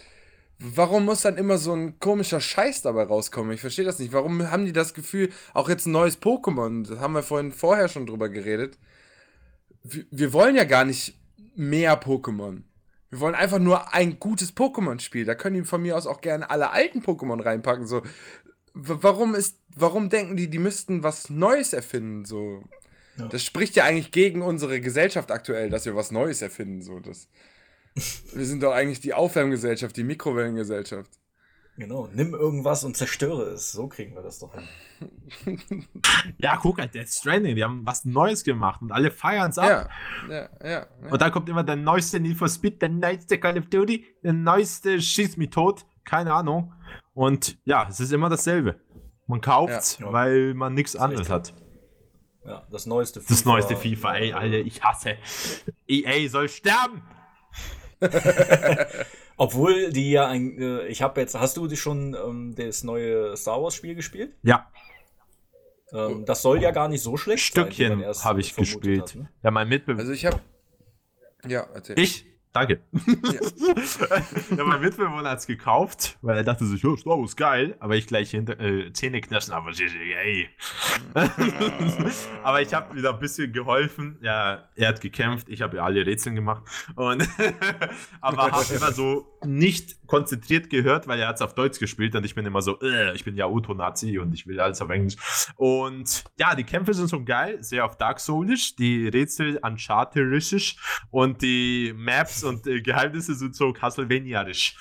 warum muss dann immer so ein komischer Scheiß dabei rauskommen? Ich verstehe das nicht. Warum haben die das Gefühl, auch jetzt ein neues Pokémon, das haben wir vorhin vorher schon drüber geredet. Wir, wir wollen ja gar nicht mehr Pokémon. Wir wollen einfach nur ein gutes Pokémon-Spiel. Da können die von mir aus auch gerne alle alten Pokémon reinpacken. So, warum ist, warum denken die, die müssten was Neues erfinden? So, Ja. das spricht ja eigentlich gegen unsere Gesellschaft aktuell, dass wir was Neues erfinden. So, das, wir sind doch eigentlich die Aufwärmgesellschaft, die Mikrowellengesellschaft. Genau, nimm irgendwas und zerstöre es. So kriegen wir das doch hin. Ja, guck halt, Death Stranding, die haben was Neues gemacht und alle feiern es ab. Ja, ja, ja. ja. Und dann kommt immer der neueste Need for Speed, der neueste Call of Duty, der neueste Schieß mich tot, keine Ahnung. Und ja, es ist immer dasselbe. Man kauft's, Ja. weil man nichts anderes hat. Ja, das neueste FIFA. Das neueste FIFA, ey, Alter, ich hasse. EA soll sterben! Obwohl die ja ein, äh, ich habe jetzt, hast du die schon ähm, das neue Star Wars Spiel gespielt? Ja, Ähm, das soll ja gar nicht so schlecht sein, Stückchen man erst habe ich gespielt. hat, ne? Ja, mein Mitbewerber. Also ich habe. Ja, erzähl. ich? Danke. ja, mein Mitbewohner hat es gekauft, weil er dachte sich, ja, Star Wars geil, aber ich gleich hinter, äh, Zähne knirschen, aber ey. aber ich habe wieder ein bisschen geholfen. Ja, er hat gekämpft, ich habe ja alle Rätseln gemacht. Und aber habe immer so nicht konzentriert gehört, weil er hat es auf Deutsch gespielt und ich bin immer so, äh, ich bin ja Auto-Nazi und ich will alles auf Englisch. Und ja, die Kämpfe sind schon geil, sehr auf Dark Soulisch, die Rätsel uncharted und die Maps und äh, Geheimnisse sind so Castlevania-isch.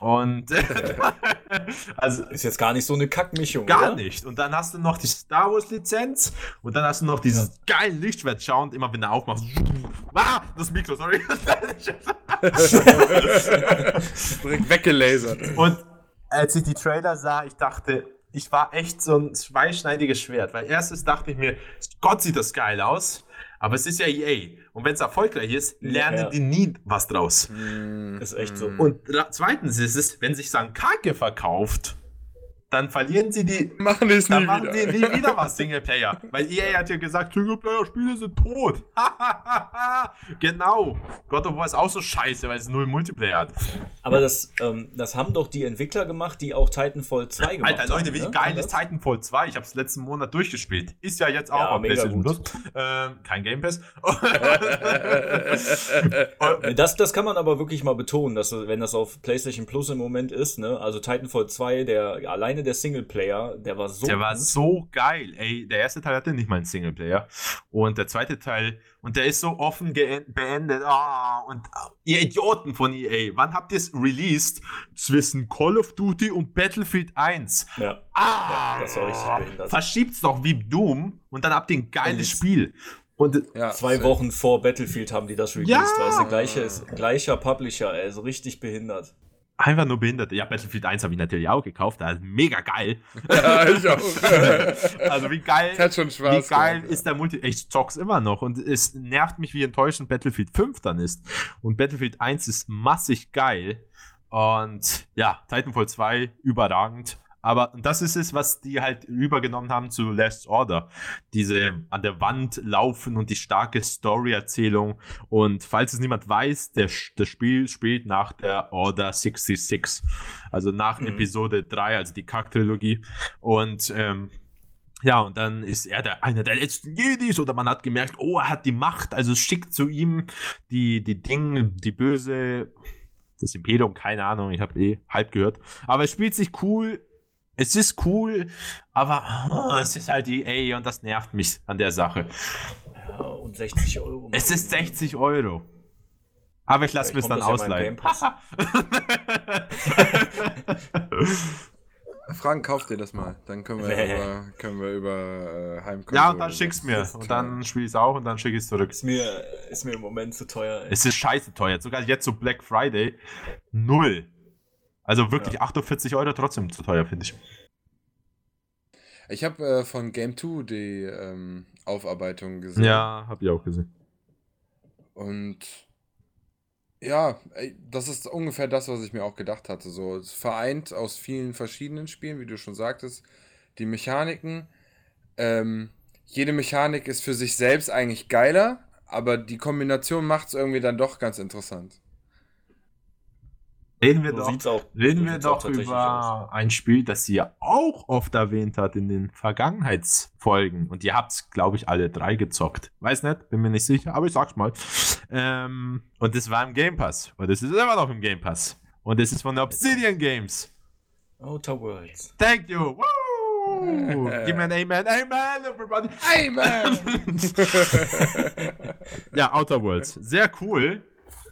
Und also Ist jetzt gar nicht so eine Kackmischung. Gar oder? nicht. Und dann hast du noch die Star Wars Lizenz und dann hast du noch dieses geile Lichtschwert-Sound, immer wenn du aufmachst. Ah, das Mikro, sorry. Direkt weggelasert. und als ich die Trailer sah, ich dachte, ich war echt so ein zweischneidiges Schwert. Weil erstes dachte ich mir, Gott sieht das geil aus, aber es ist ja EA. Und wenn es erfolgreich ist, lernen Ja. die nie was draus. Ist echt so. Und ra- zweitens ist es, wenn sich dann Kacke verkauft, dann verlieren sie die Machen die es Dann nie machen wieder. die nie wieder was Singleplayer. Weil EA hat ja gesagt, Singleplayer-Spiele sind tot. genau. God of War ist auch so scheiße, weil es null Multiplayer hat. Aber das, ähm, das haben doch die Entwickler gemacht, die auch Titanfall 2 gemacht Alter, Leute, haben. wie ne? geil ist Titanfall 2? Ich habe es letzten Monat durchgespielt. Ist ja jetzt auch Ja, auf PlayStation. Plus. Ähm, kein Game Pass. das? Das, das kann man aber wirklich mal betonen, dass wenn das auf PlayStation Plus im Moment ist, ne? Also Titanfall 2, der alleine Der Singleplayer, der war so Der war so geil. Ey, der erste Teil hatte nicht mal einen Singleplayer. Und der zweite Teil, und der ist so offen beendet. Ah, und ah, ihr Idioten von EA, wann habt ihr es released zwischen Call of Duty und Battlefield 1? Ja. Ah, Ja, das war richtig behindert. Verschiebt's doch wie Doom und dann habt ihr ein geiles Und- Spiel. Und Ja, Zwei. Wochen vor Battlefield haben die das released, Ja! weißt du, gleiche, gleicher Publisher, also richtig behindert. Einfach nur behindert. Ja, Battlefield 1 habe ich natürlich auch gekauft. Das ist mega geil. Ja, ich auch. Also wie geil. Hat schon Spaß Wie geil gemacht, ist der Multi? Ich zock's immer noch und es nervt mich, wie enttäuschend Battlefield 5 dann ist. Und Battlefield 1 ist massig geil. Und ja, Titanfall 2 überragend. Aber das ist es, was die halt übergenommen haben zu Last Order. Diese an der Wand laufen und die starke Story-Erzählung. Und falls es niemand weiß, der, das Spiel spielt nach der Order 66. Also nach Mhm. Episode 3, also die Kack-Trilogie. Und ähm, ja, und dann ist er der, einer der letzten Jedis oder man hat gemerkt, oh, er hat die Macht, also schickt zu ihm die, die Dinge, die böse, das Imperium, keine Ahnung, ich habe eh halb gehört. Aber es spielt sich cool, es ist cool, aber oh, es ist halt EA und das nervt mich an der Sache. Ja, und 60 Euro. Es ist 60 Euro. Aber ich lasse mir es dann ja ausleihen. Pass. Frank, kauf dir das mal. Dann können wir Nee. über, können wir über äh, Heimkonsole. ja, und dann schick's mir. Das Und dann spiele ich es auch und dann schicke ich es zurück. Ist mir, ist mir im Moment zu teuer. ey. Es ist scheiße teuer. Sogar jetzt so Black Friday. Null. Also wirklich 48 Euro trotzdem zu teuer, finde ich. Ich habe äh, von Game 2 die ähm, Aufarbeitung gesehen. Ja, hab ich auch gesehen. Und ja, das ist ungefähr das, was ich mir auch gedacht hatte. So, es vereint aus vielen verschiedenen Spielen, wie du schon sagtest, die Mechaniken. Ähm, jede Mechanik ist für sich selbst eigentlich geiler, aber die Kombination macht es irgendwie dann doch ganz interessant. Reden wir So doch, auch, reden wir doch über ein Spiel, das sie ja auch oft erwähnt hat in den Vergangenheitsfolgen. Und ihr habt glaube ich, alle drei gezockt. Weiß nicht, bin mir nicht sicher, aber ich sag's mal. Ähm, und das war im Game Pass. Und es ist immer noch im Game Pass. Und es ist von der Obsidian Games. Outer Worlds. Thank you. Woo! Give me an Amen. Amen, everybody. Man! Ja, Outer Worlds. Sehr cool.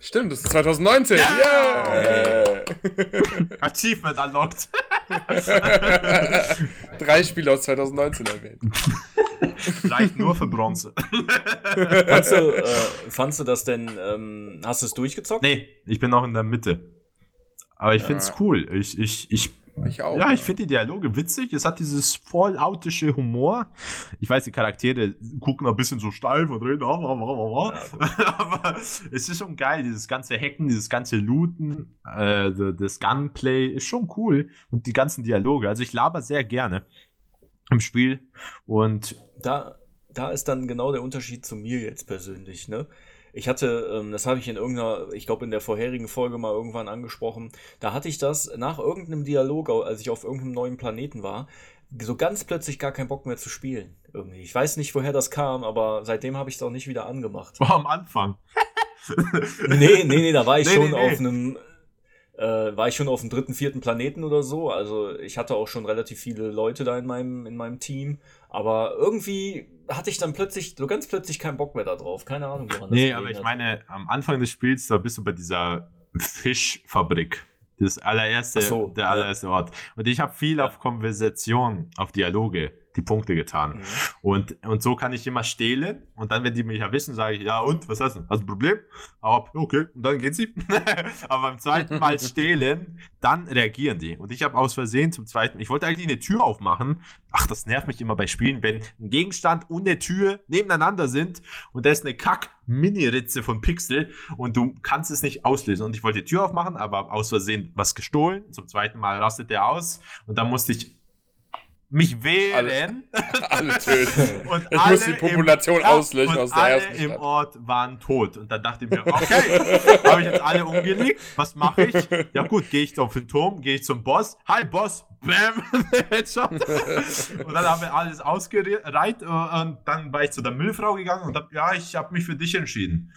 Stimmt, das ist 2019. Yeah! Achievement unlocked. Drei Spiele aus 2019 erwähnt. Reicht nur für Bronze. Fandst du, äh, fandst du das denn, ähm, hast du es durchgezockt? Nee, ich bin noch in der Mitte. Aber ich Ja. find's cool. Ich, ich, ich, Ich auch. ja, ich finde die Dialoge witzig. Es hat dieses falloutische Humor. Ich weiß, die Charaktere gucken ein bisschen so steif und reden. ah, ah, ah. Aber es ist schon geil. Dieses ganze Hacken, dieses ganze Looten, äh, das Gunplay ist schon cool. Und die ganzen Dialoge. Also ich laber sehr gerne im Spiel. Und Da, da ist dann genau der Unterschied zu mir jetzt persönlich, ne? Ich hatte, ähm, das habe ich in irgendeiner, ich glaube in der vorherigen Folge mal irgendwann angesprochen, da hatte ich das nach irgendeinem Dialog, als ich auf irgendeinem neuen Planeten war, so ganz plötzlich gar keinen Bock mehr zu spielen. Irgendwie. Ich weiß nicht, woher das kam, aber seitdem habe ich es auch nicht wieder angemacht. war am Anfang. Nee, nee, nee, da war ich Nee, schon nee, nee. auf einem, äh, war ich schon auf dem dritten, vierten Planeten oder so. Also ich hatte auch schon relativ viele Leute da in meinem, in meinem Team. Aber irgendwie hatte ich dann plötzlich, so ganz plötzlich keinen Bock mehr da drauf. Keine Ahnung, woran das Nee, aber ich hat. meine, am Anfang des Spiels, da bist du bei dieser Fischfabrik. Das allererste, so, der ja. allererste Ort. Und ich habe viel auf Konversation, auf Dialoge, die Punkte getan. Mhm. Und, und so kann ich immer stehlen. Und dann, wenn die mich erwischen, sage ich, ja und, was hast du? Hast du ein Problem? Aber, okay, und dann geht sie. Aber beim zweiten Mal stehlen, dann reagieren die. Und ich habe aus Versehen zum zweiten, ich wollte eigentlich eine Tür aufmachen. Ach, das nervt mich immer bei Spielen, wenn ein Gegenstand und eine Tür nebeneinander sind und da ist eine Kack-Mini-Ritze von Pixel und du kannst es nicht auslösen. Und ich wollte die Tür aufmachen, aber aus Versehen was gestohlen. Zum zweiten Mal rastet der aus und dann musste ich mich wehren. Alle töten. Und Ich alle muss die Population im, auslöschen aus der alle ersten im Stadt. Ort waren tot. Und dann dachte ich mir, okay, habe ich jetzt alle umgelegt? Was mache ich? Ja gut, gehe ich auf den Turm, gehe ich zum Boss. Hi Boss, bam, Headshot. und dann haben wir alles ausgereiht äh, und dann war ich zu der Müllfrau gegangen und hab, ja, ich habe mich für dich entschieden.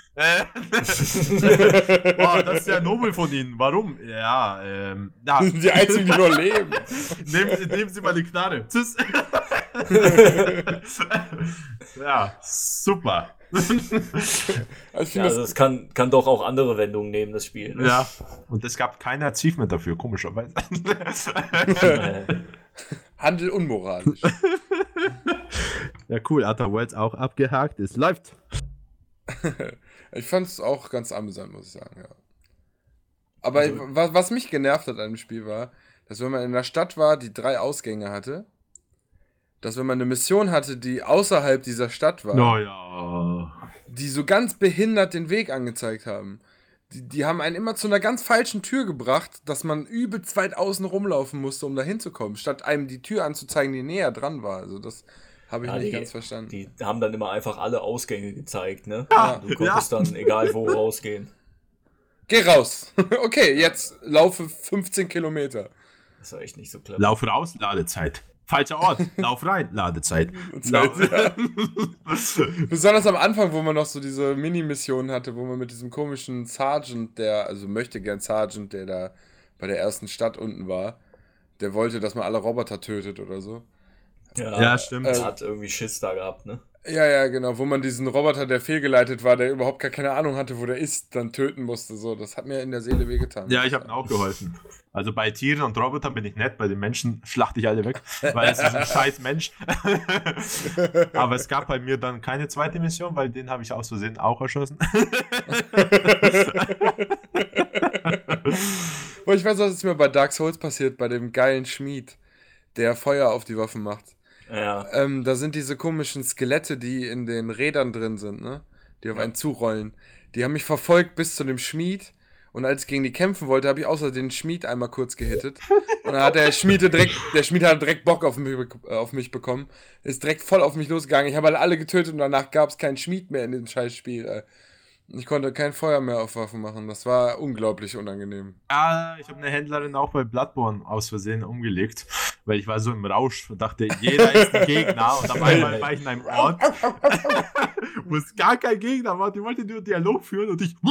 Boah, das ist ja nobel von Ihnen. Warum? Ja, ähm, ja. Die einzigen, die noch leben. nehmen, nehmen Sie mal die Knarre. Tschüss. ja, super. Also Ja, also das, es kann, kann doch auch andere Wendungen nehmen, das Spiel. Ne? Ja, und es gab kein Achievement dafür, komischerweise. Handel unmoralisch. ja, cool. Outer Worlds auch abgehakt. Es läuft. Ich fand es auch ganz amüsant, muss ich sagen, ja. Aber was, was mich genervt hat an dem Spiel war, dass wenn man in der Stadt war, die drei Ausgänge hatte, dass wenn man eine Mission hatte, die außerhalb dieser Stadt war, Naja. die so ganz behindert den Weg angezeigt haben. Die, die haben einen immer zu einer ganz falschen Tür gebracht, dass man übelst weit außen rumlaufen musste, um da hinzukommen, statt einem die Tür anzuzeigen, die näher dran war. Also das habe ich Ja, nicht die- ganz verstanden. die haben dann immer einfach alle Ausgänge gezeigt, ne? Ja, Du konntest ja. dann egal wo rausgehen. Geh raus! okay, jetzt laufe 15 Kilometer. Das war echt nicht so clever. Lauf raus, Ladezeit. Falscher Ort. Lauf rein, Ladezeit. Zeit, Lauf- ja. Besonders am Anfang, wo man noch so diese Mini-Mission hatte, wo man mit diesem komischen Sergeant, der, also möchte gern Sergeant, der da bei der ersten Stadt unten war, der wollte, dass man alle Roboter tötet oder so. Ja, stimmt. Er hat irgendwie Schiss da gehabt, ne? Ja, ja, genau, wo man diesen Roboter, der fehlgeleitet war, der überhaupt gar keine Ahnung hatte, wo der ist, dann töten musste. So, das hat mir in der Seele wehgetan. Ja, ich habe ihm auch geholfen. Also bei Tieren und Robotern bin ich nett, bei den Menschen schlachte ich alle weg, weil es ist ein scheiß Mensch. Aber es gab bei mir dann keine zweite Mission, weil den habe ich aus Versehen auch erschossen. Ich weiß, was ist mir bei Dark Souls passiert, bei dem geilen Schmied, der Feuer auf die Waffen macht. Ja. Ähm, da sind diese komischen Skelette, die in den Rädern drin sind, ne? Die auf einen zurollen. Die haben mich verfolgt bis zu dem Schmied. Und als ich gegen die kämpfen wollte, habe ich außer den Schmied einmal kurz gehittet. Und dann hat der Schmied direkt, der Schmied hat direkt Bock auf mich, auf mich bekommen. Ist direkt voll auf mich losgegangen. Ich habe alle, alle getötet und danach gab es keinen Schmied mehr in diesem scheiß Spiel. Ey. Ich konnte kein Feuer mehr auf Waffen machen. Das war unglaublich unangenehm. Ja, ich habe eine Händlerin auch bei Bloodborne aus Versehen umgelegt, weil ich war so im Rausch und dachte, jeder ist ein Gegner und auf einmal war ich in einem Ort, wo es gar kein Gegner war, die wollte nur Dialog führen und ich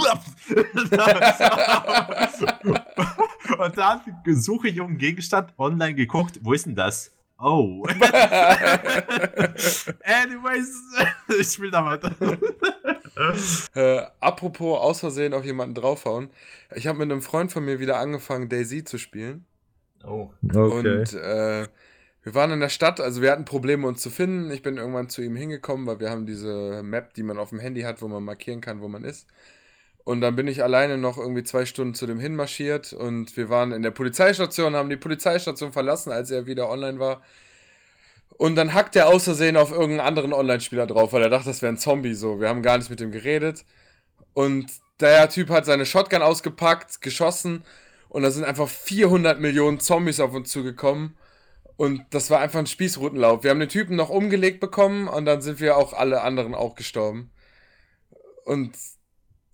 und dann suche ich um einen Gegenstand online geguckt, wo ist denn das? Oh. Anyways, ich spiele da weiter. Äh, apropos aus Versehen auf jemanden draufhauen. Ich habe mit einem Freund von mir wieder angefangen, Daisy zu spielen. Oh. Und äh, wir waren in der Stadt, also wir hatten Probleme, uns zu finden. Ich bin irgendwann zu ihm hingekommen, weil wir haben diese Map, die man auf dem Handy hat, wo man markieren kann, wo man ist. Und dann bin ich alleine noch irgendwie zwei Stunden zu dem hinmarschiert und wir waren in der Polizeistation, haben die Polizeistation verlassen, als er wieder online war. Und dann hackt er außersehen auf irgendeinen anderen Online-Spieler drauf, weil er dachte, das wäre ein Zombie so. Wir haben gar nicht mit ihm geredet. Und der Typ hat seine Shotgun ausgepackt, geschossen und da sind einfach 400 Millionen Zombies auf uns zugekommen. Und das war einfach ein Spießrutenlauf. Wir haben den Typen noch umgelegt bekommen und dann sind wir auch alle anderen auch gestorben. Und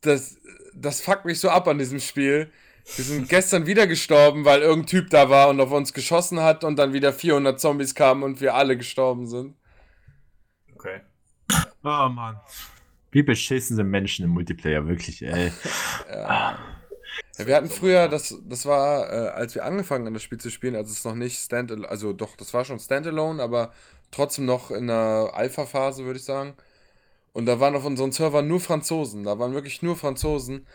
das, das fuckt mich so ab an diesem Spiel. Wir sind gestern wieder gestorben, weil irgendein Typ da war und auf uns geschossen hat und dann wieder 400 Zombies kamen und wir alle gestorben sind. Okay. Oh Mann. Wie beschissen sind Menschen im Multiplayer, wirklich, ey. Ja, wir hatten früher, das, das war, äh, als wir angefangen haben, das Spiel zu spielen, als es noch nicht Standalone, also doch, das war schon Standalone, aber trotzdem noch in der Alpha-Phase, würde ich sagen. Und da waren auf unseren Servern nur Franzosen, da waren wirklich nur Franzosen.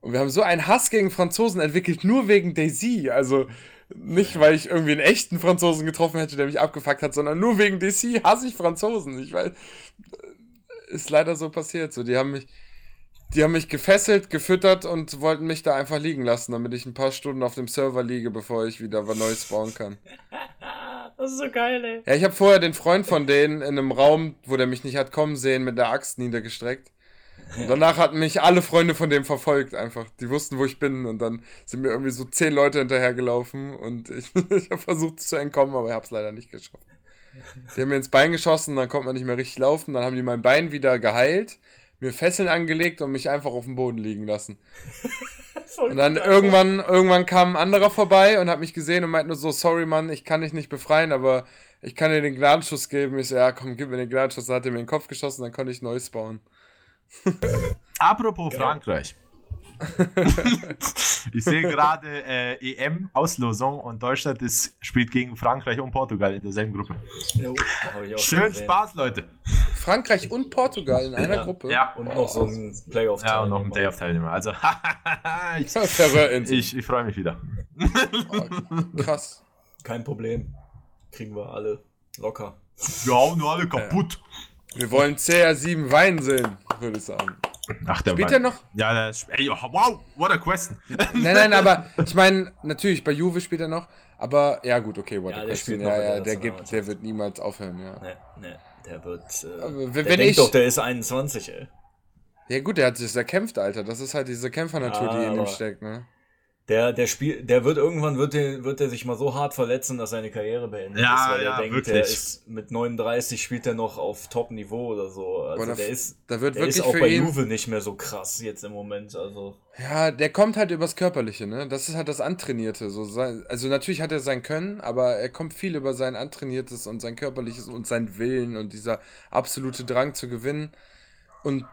Und wir haben so einen Hass gegen Franzosen entwickelt, nur wegen Daisy. Also nicht, weil ich irgendwie einen echten Franzosen getroffen hätte, der mich abgefuckt hat, sondern nur wegen Daisy hasse ich Franzosen. Ich weiß, ist leider so passiert. So, die haben mich, die haben mich gefesselt, gefüttert und wollten mich da einfach liegen lassen, damit ich ein paar Stunden auf dem Server liege, bevor ich wieder was Neues spawnen kann. Das ist so geil, ey. Ja, ich habe vorher den Freund von denen in einem Raum, wo der mich nicht hat kommen sehen, mit der Axt niedergestreckt. Und danach hatten mich alle Freunde von dem verfolgt einfach. Die wussten, wo ich bin und dann sind mir irgendwie so zehn Leute hinterhergelaufen und ich, ich habe versucht zu entkommen, aber ich habe es leider nicht geschafft. Die haben mir ins Bein geschossen, dann konnte man nicht mehr richtig laufen, dann haben die mein Bein wieder geheilt. Mir Fesseln angelegt und mich einfach auf dem Boden liegen lassen. Und dann irgendwann, irgendwann kam ein anderer vorbei und hat mich gesehen und meint nur so, sorry Mann, ich kann dich nicht befreien, aber ich kann dir den Gnadenschuss geben. Ich so, ja komm, gib mir den Gnadenschuss. Dann hat er mir in den Kopf geschossen, dann konnte ich neu spawnen. Apropos Frankreich. ich sehe gerade äh, EM-Auslosung und Deutschland ist, spielt gegen Frankreich und Portugal in derselben Gruppe. Jo, Schön. Spaß, Leute. Frankreich und Portugal in einer Ja. Gruppe. Ja. Und noch so ein playoff Ja, und noch ein Playoff-Teilnehmer. Also, ich, ich, ich freue mich wieder. Oh, krass. Kein Problem. Kriegen wir alle locker. Wir hauen nur alle kaputt. Wir wollen CR7 Wein sehen, würde ich sagen. Ach, der Spielt er noch? Ja, der ey, wow, what a question. Nein, nein, aber ich meine, natürlich, bei Juve spielt er noch, aber ja gut, okay, what Ja, a der question. spielt noch Ja, ja, der, gibt, der wird niemals aufhören, ja. Ne, ne, der wird. Äh, wenn- der wenn denkt ich- doch, der ist 21, ey. Ja gut, der hat sich erkämpft, Alter. Das ist halt diese Kämpfernatur, die in ihm steckt, ne? Der, der Spiel, der wird irgendwann wird der, wird der sich mal so hart verletzen, dass seine Karriere beendet Ja, ist, weil ja, er denkt, wirklich. der ist mit 39 spielt er noch auf Top-Niveau oder so. Also Boah, da- der ist, da wird der wirklich ist auch für bei ihn- Juve nicht mehr so krass jetzt im Moment. Also Ja, der kommt halt übers Körperliche, ne? Das ist halt das Antrainierte. So sein, also natürlich hat er sein Können, aber er kommt viel über sein Antrainiertes und sein Körperliches und sein Willen und dieser absolute Drang zu gewinnen. Und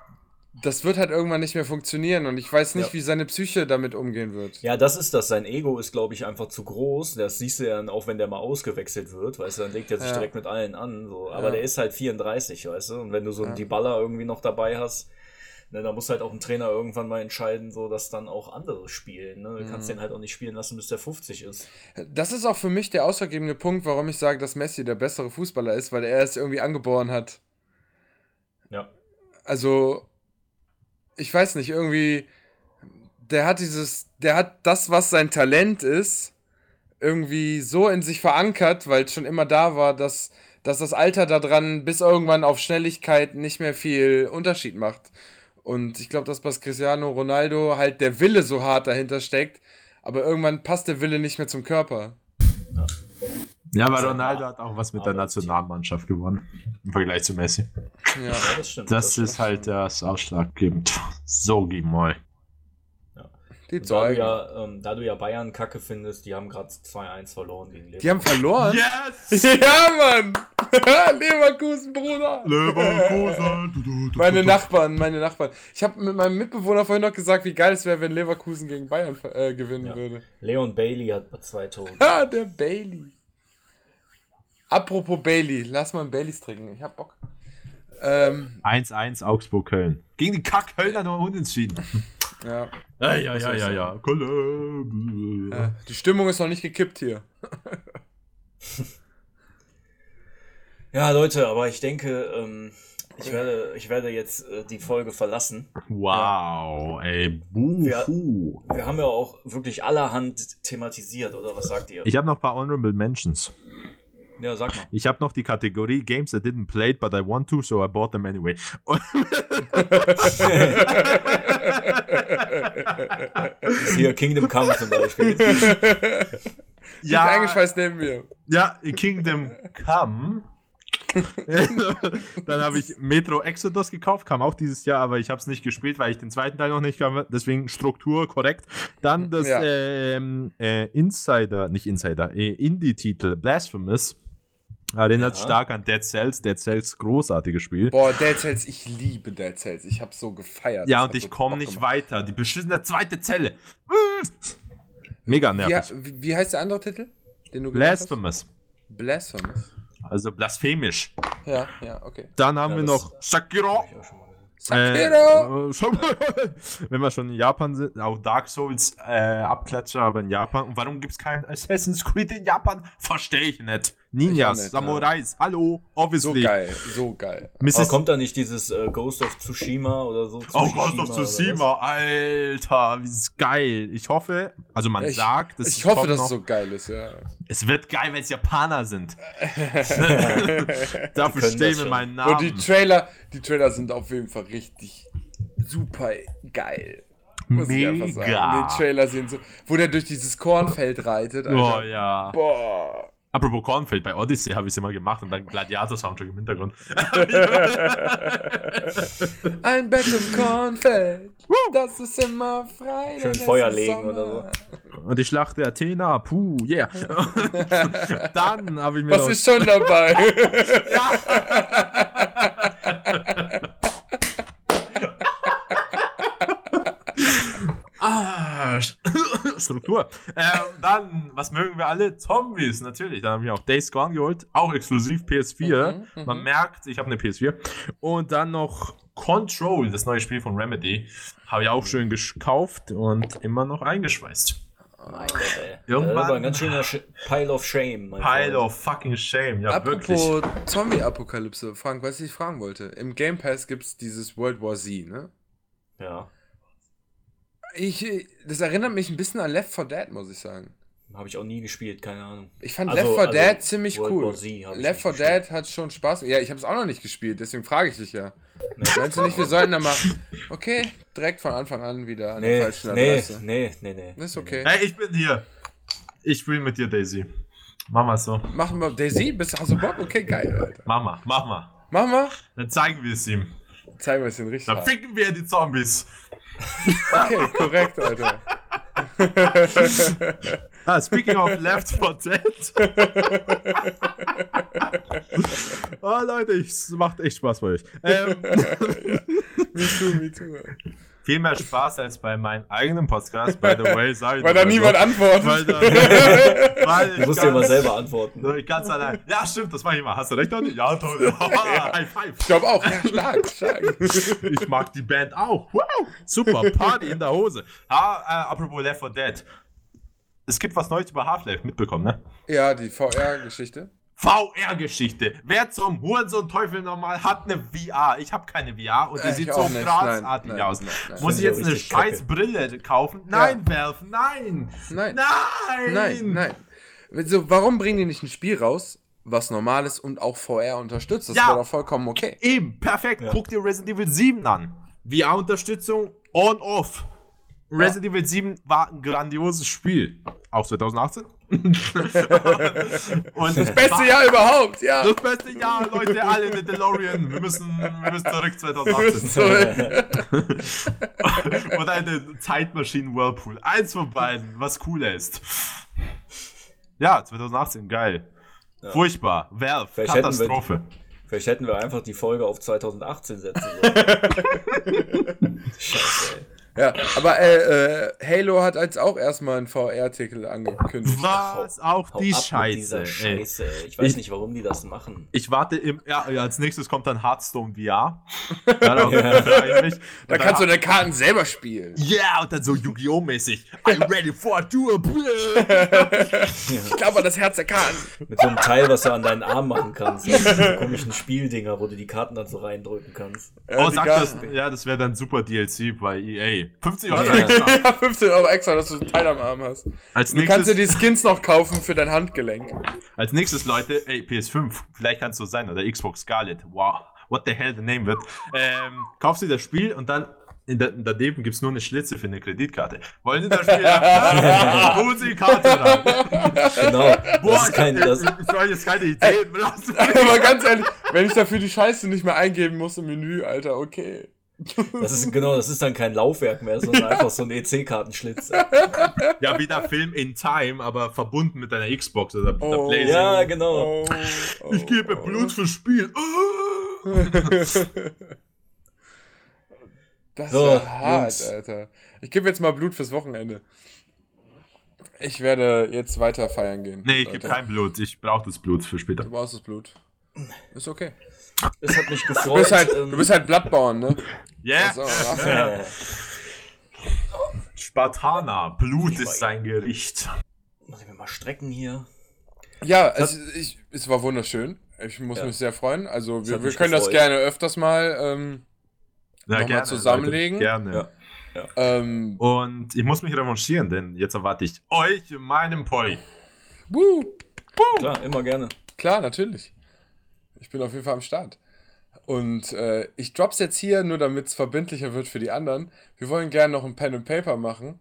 das wird halt irgendwann nicht mehr funktionieren und ich weiß nicht, Ja. wie seine Psyche damit umgehen wird. ja, das ist das. Sein Ego ist, glaube ich, einfach zu groß. Das siehst du ja dann auch, wenn der mal ausgewechselt wird, weißt du, dann legt er sich Ja. direkt mit allen an. So. Aber Ja. der ist halt 34, weißt du. Und wenn du so einen. Dybala irgendwie noch dabei hast, ne, dann muss halt auch ein Trainer irgendwann mal entscheiden, so dass dann auch andere spielen. Ne? Du Mhm. kannst den halt auch nicht spielen lassen, bis der 50 ist. Das ist auch für mich der ausschlaggebende Punkt, warum ich sage, dass Messi der bessere Fußballer ist, weil er es irgendwie angeboren hat. Ja. Also, ich weiß nicht, irgendwie, der hat dieses, der hat das, was sein Talent ist, irgendwie so in sich verankert, weil es schon immer da war, dass, dass das Alter daran bis irgendwann auf Schnelligkeit nicht mehr viel Unterschied macht. Und ich glaube, dass bei Cristiano Ronaldo halt der Wille so hart dahinter steckt, aber irgendwann passt der Wille nicht mehr zum Körper. Ja, aber Sein Ronaldo hat auch was mit der. Nationalmannschaft gewonnen. Im Vergleich zu Messi. Ja. Ja, das stimmt. Das stimmt. ist halt das ausschlaggebend. So, gib mal. Die Da du, ja, ähm, da du ja Bayern kacke findest, die haben gerade 2-1 verloren gegen Leverkusen. Die haben verloren? Yes! Ja, Mann! Leverkusen, Bruder! Leverkusen. Du, du, du, Meine. Nachbarn, meine Nachbarn. Ich habe mit meinem Mitbewohner vorhin noch gesagt, wie geil es wäre, wenn Leverkusen gegen Bayern äh, gewinnen Ja. würde. Leon Bailey hat zwei Tore. Ah, der Bailey. Apropos Bailey, lass mal einen Baileys trinken. Ich hab Bock. Ähm, 1-1 Augsburg-Köln. Gegen die Kack-Kölner nur unentschieden. ja. Ja, ja, ja, ja, ja. Köln. Äh, die Stimmung ist noch nicht gekippt hier. Ja, Leute, aber ich denke, ähm, ich, werde, ich werde jetzt äh, die Folge verlassen. Wow, ey. Buhu. Wir haben ja auch wirklich allerhand thematisiert, oder was sagt ihr? Ich habe noch ein paar Honorable Mentions. Ja, sag mal. Ich habe noch die Kategorie Games I didn't play it, but I want to, so I bought them anyway. Hier Kingdom Come zum Beispiel. Die ist eingeschweißt neben mir. Ja, Kingdom Come. Dann habe ich Metro Exodus gekauft, kam auch dieses Jahr, aber ich habe es nicht gespielt, weil ich den zweiten Teil noch nicht kam. Deswegen Struktur korrekt. Dann das Ja. ähm, äh, Insider, nicht Insider, äh, Indie-Titel Blasphemous. Erinnert Ja. stark an Dead Cells. Dead Cells, großartiges Spiel. Boah, Dead Cells, ich liebe Dead Cells. Ich hab so gefeiert. ja, Das und hat ich so komme nicht gemacht. weiter. Die beschissene zweite Zelle. Mega nervig. wie, wie heißt der andere Titel? Den du genannt hast? Blasphemous. Blasphemous. Also blasphemisch. Ja, ja, okay. Dann haben Ja, wir noch Shakiro. Sakiro! Äh, schon- wenn wir schon in Japan sind, auch Dark Souls äh, Abklatscher, aber in Japan. Und warum gibt es kein Assassin's Creed in Japan? Verstehe ich nicht. Ninjas, nicht, Samurais, hallo, So obviously. geil, so geil. Aber Mrs. kommt da nicht dieses äh, Ghost of Tsushima oder so? Oh Gott, of Tsushima, Alter, wie ist geil. Ich hoffe, also man Ich, sagt, dass ich hoffe, dass noch, es so geil ist, ja. es wird geil, weil es Japaner sind. Dafür stehen das wir meinen Und die Namen. Trailer, die Trailer sind auf jeden Fall richtig super geil. Muss ich einfach sagen. Mega. Die Trailer sind so, wo der durch dieses Kornfeld reitet. Oh Alter. ja. Boah. Apropos Kornfeld, bei Odyssey habe ich es immer gemacht und dann Gladiator-Soundtrack im Hintergrund. Ein Bett im Kornfeld, das ist immer frei. Schön Feuer ist legen Sommer. oder Und die Schlacht der Athena, puh, yeah. dann habe ich mir Was noch- ist schon dabei? Ah, Struktur. Ähm, dann, was mögen wir alle? Zombies, natürlich. Dann habe ich auch Days Gone geholt. Auch exklusiv PS4. Mhm, Man merkt, ich habe eine PS4. Und dann noch Control, das neue Spiel von Remedy. Habe ich auch schön gekauft und immer noch eingeschweißt. Mein Gott, ey. Irgendwann- ein ganz schöner Sch Pile of Shame. Pile Freund. of fucking shame. Ja, wirklich. Apropos Zombie-Apokalypse, Frank, was ich fragen wollte. Im Game Pass gibt es dieses World War Z, ne? Ja, Ich, äh, das erinnert mich ein bisschen an Left 4 Dead, muss ich sagen. habe ich auch nie gespielt, keine Ahnung. Ich fand Also- Left 4 also Dead ziemlich World cool. Left nicht 4 gespielt. Dead hat schon Spaß. Ja, ich habe es auch noch nicht gespielt, deswegen frage ich dich ja. Meinst du nicht, wir sollten da machen? Okay, direkt von Anfang an wieder an der Nee, falschen nee, Adresse. nee, nee, nee. Ist okay. Hey, ich bin hier. Ich spiele mit dir, Daisy. Mach mal so. Machen wir Daisy, bist hast du Bock? Okay, geil, Alter. Mach mal, mach mal. Machen wir? Dann zeigen wir es ihm. Zeigen wir es den richtig. Dann hart. ficken wir die Zombies. Okay, korrekt, Alter. Ah, speaking of Left 4 Dead. oh, Leute, es macht echt Spaß bei euch. Ähm, Me too, me too. Viel mehr Spaß als bei meinem eigenen Podcast, by the way. Sag ich Weil da niemand so. antwortet. Weil, da, weil Du ich musst dir mal selber antworten. ich ganz allein. Ja, stimmt, das mach ich mal. Hast du recht, Toni? Ja, toll. High five. Ich glaube auch. Ja, stark, stark. Ich mag die Band auch. Wow, super, Party in der Hose. Ah, äh, apropos Left 4 Dead. Es gibt was Neues über Half-Life mitbekommen, ne? Ja, die VR-Geschichte. VR-Geschichte. Wer zum Hurensohn Teufel nochmal hat eine VR? Ich habe keine VR und die Äh, sieht so nein, aus. nein, nein. Muss ich jetzt eine scheiß. Brille kaufen? Nein, Valve, nein. Nein. Nein. Nein, nein. So, warum bringen die nicht ein Spiel raus, was normal ist und auch VR unterstützt? Das Ja. wäre doch vollkommen okay. Eben, perfekt. Ja. Guck dir Resident Evil 7 an. VR-Unterstützung on-off. Resident Evil 7 war ein grandioses Spiel. Auch 2018. und das Beste Jahr überhaupt, ja. Das beste Jahr, Leute, alle in der DeLorean. Wir müssen, wir müssen zurück Wir müssen 2018. zurück. Oder eine Zeitmaschinen Whirlpool. Eins von beiden, was cooler ist. Ja, 2018, geil. Furchtbar. Valve, Vielleicht hätten wir- Katastrophe. Vielleicht hätten wir einfach die Folge auf 2018 setzen sollen. Scheiße, ey. Ja, aber äh, äh, Halo hat als auch erstmal einen VR-Titel angekündigt. Was? Auch die Scheiße. Scheiße. ey. Ich weiß Ich- nicht, warum die das machen. Ich warte im. Ja, ja, als nächstes kommt dann Hearthstone VR. Da Und kannst du deine Karten selber spielen. Ja, und dann so Yu-Gi-Oh! mäßig. I'm ready for a duel. Ich glaube an das Herz der Karten. Mit so einem Teil, was du an deinen Arm machen kannst. Ja, diese komischen Spieldinger, wo du die Karten dann so reindrücken kannst. Oh, die sag das. Ja, das wäre dann super DLC bei EA. 50 Euro extra. Ja, 15 Euro extra, dass du ein Teil am Arm hast. Als Du kannst dir die Skins noch kaufen für dein Handgelenk. als nächstes, Leute, ey, PS5, vielleicht kann es so sein, oder Xbox Scarlet. Wow, what the hell the name wird. Ähm, kaufst dir das Spiel und dann in der, daneben gibt es nur eine Schlitze für eine Kreditkarte. Wollen Sie das Spiel haben? Holen Sie die Karte ran. Genau. Das ist kein, das, ich, ich soll jetzt keine Ideen. lassen. Aber ganz ehrlich, wenn ich dafür die Scheiße nicht mehr eingeben muss im Menü, Alter, okay. Das ist genau, das ist dann kein Laufwerk mehr, sondern einfach so ein EC-Kartenschlitz. Ja, wie der Film in Time, aber verbunden mit deiner Xbox oder mit der Oh. Playstation. Ja, genau. Oh, oh, Ich gebe oh. Blut fürs Spiel. Oh. Das So, ist ja hart, Jungs. Alter. Ich gebe jetzt mal Blut fürs Wochenende. Ich werde jetzt weiter feiern gehen. Nee, ich gebe kein Blut. Ich brauche das Blut für später. Du brauchst das Blut. Ist okay. Es hat mich Du gefreut. bist halt, ähm, du bist halt Bloodborne, ne? Yeah! Also, äh, Spartaner, Blut ist sein Gericht. muss ich mir mal strecken hier. ja, es, ich, es war wunderschön. Ich muss Ja. mich sehr freuen. Also wir, wir können das gefreut. gerne öfters mal ähm, Ja, Nochmal zusammenlegen? Leute, gerne. Ja. ähm, Und ich muss mich revanchieren, denn jetzt erwarte ich euch in meinem Poi. wuh, Klar, immer gerne. klar, natürlich. Ich bin auf jeden Fall am Start. Und äh, ich drop's jetzt hier, nur damit es verbindlicher wird für die anderen. Wir wollen gerne noch ein Pen and Paper machen.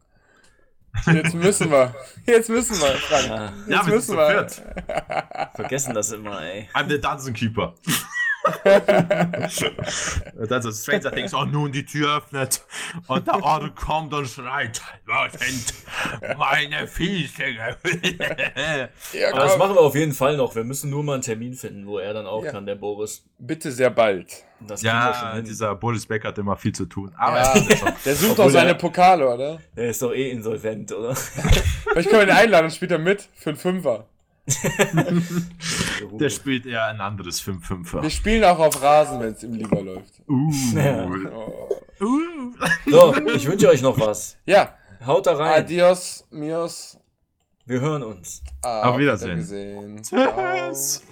Jetzt müssen wir. Jetzt müssen wir, Frank. Ja, Jetzt Ja, wir müssen wir. vergessen das immer, ey. I'm the Dungeon Keeper. Und dann so Stranger Things, oh nun die Tür öffnet und der Orde kommt und schreit, was sind meine Füße? Ja, Aber das machen wir auf jeden Fall noch. Wir müssen nur mal einen Termin finden, wo er dann auch Ja. kann, der Boris. bitte sehr bald. Das ja, dieser Boris Beck hat immer viel zu tun. Aber Ja, er der sucht Obwohl auch seine Pokale, oder? Der ist doch eh insolvent, oder? Vielleicht können wir ihn einladen und spielt er mit für einen Fünfer. Der spielt eher ein anderes 5-5er. Wir spielen auch auf Rasen, wenn es ihm lieber läuft. Uh. Oh. Uh. So, ich wünsche euch noch was. Ja, Haut da rein. adios, mios. Wir hören uns. Auf Wiedersehen. Wiedersehen. Tschüss.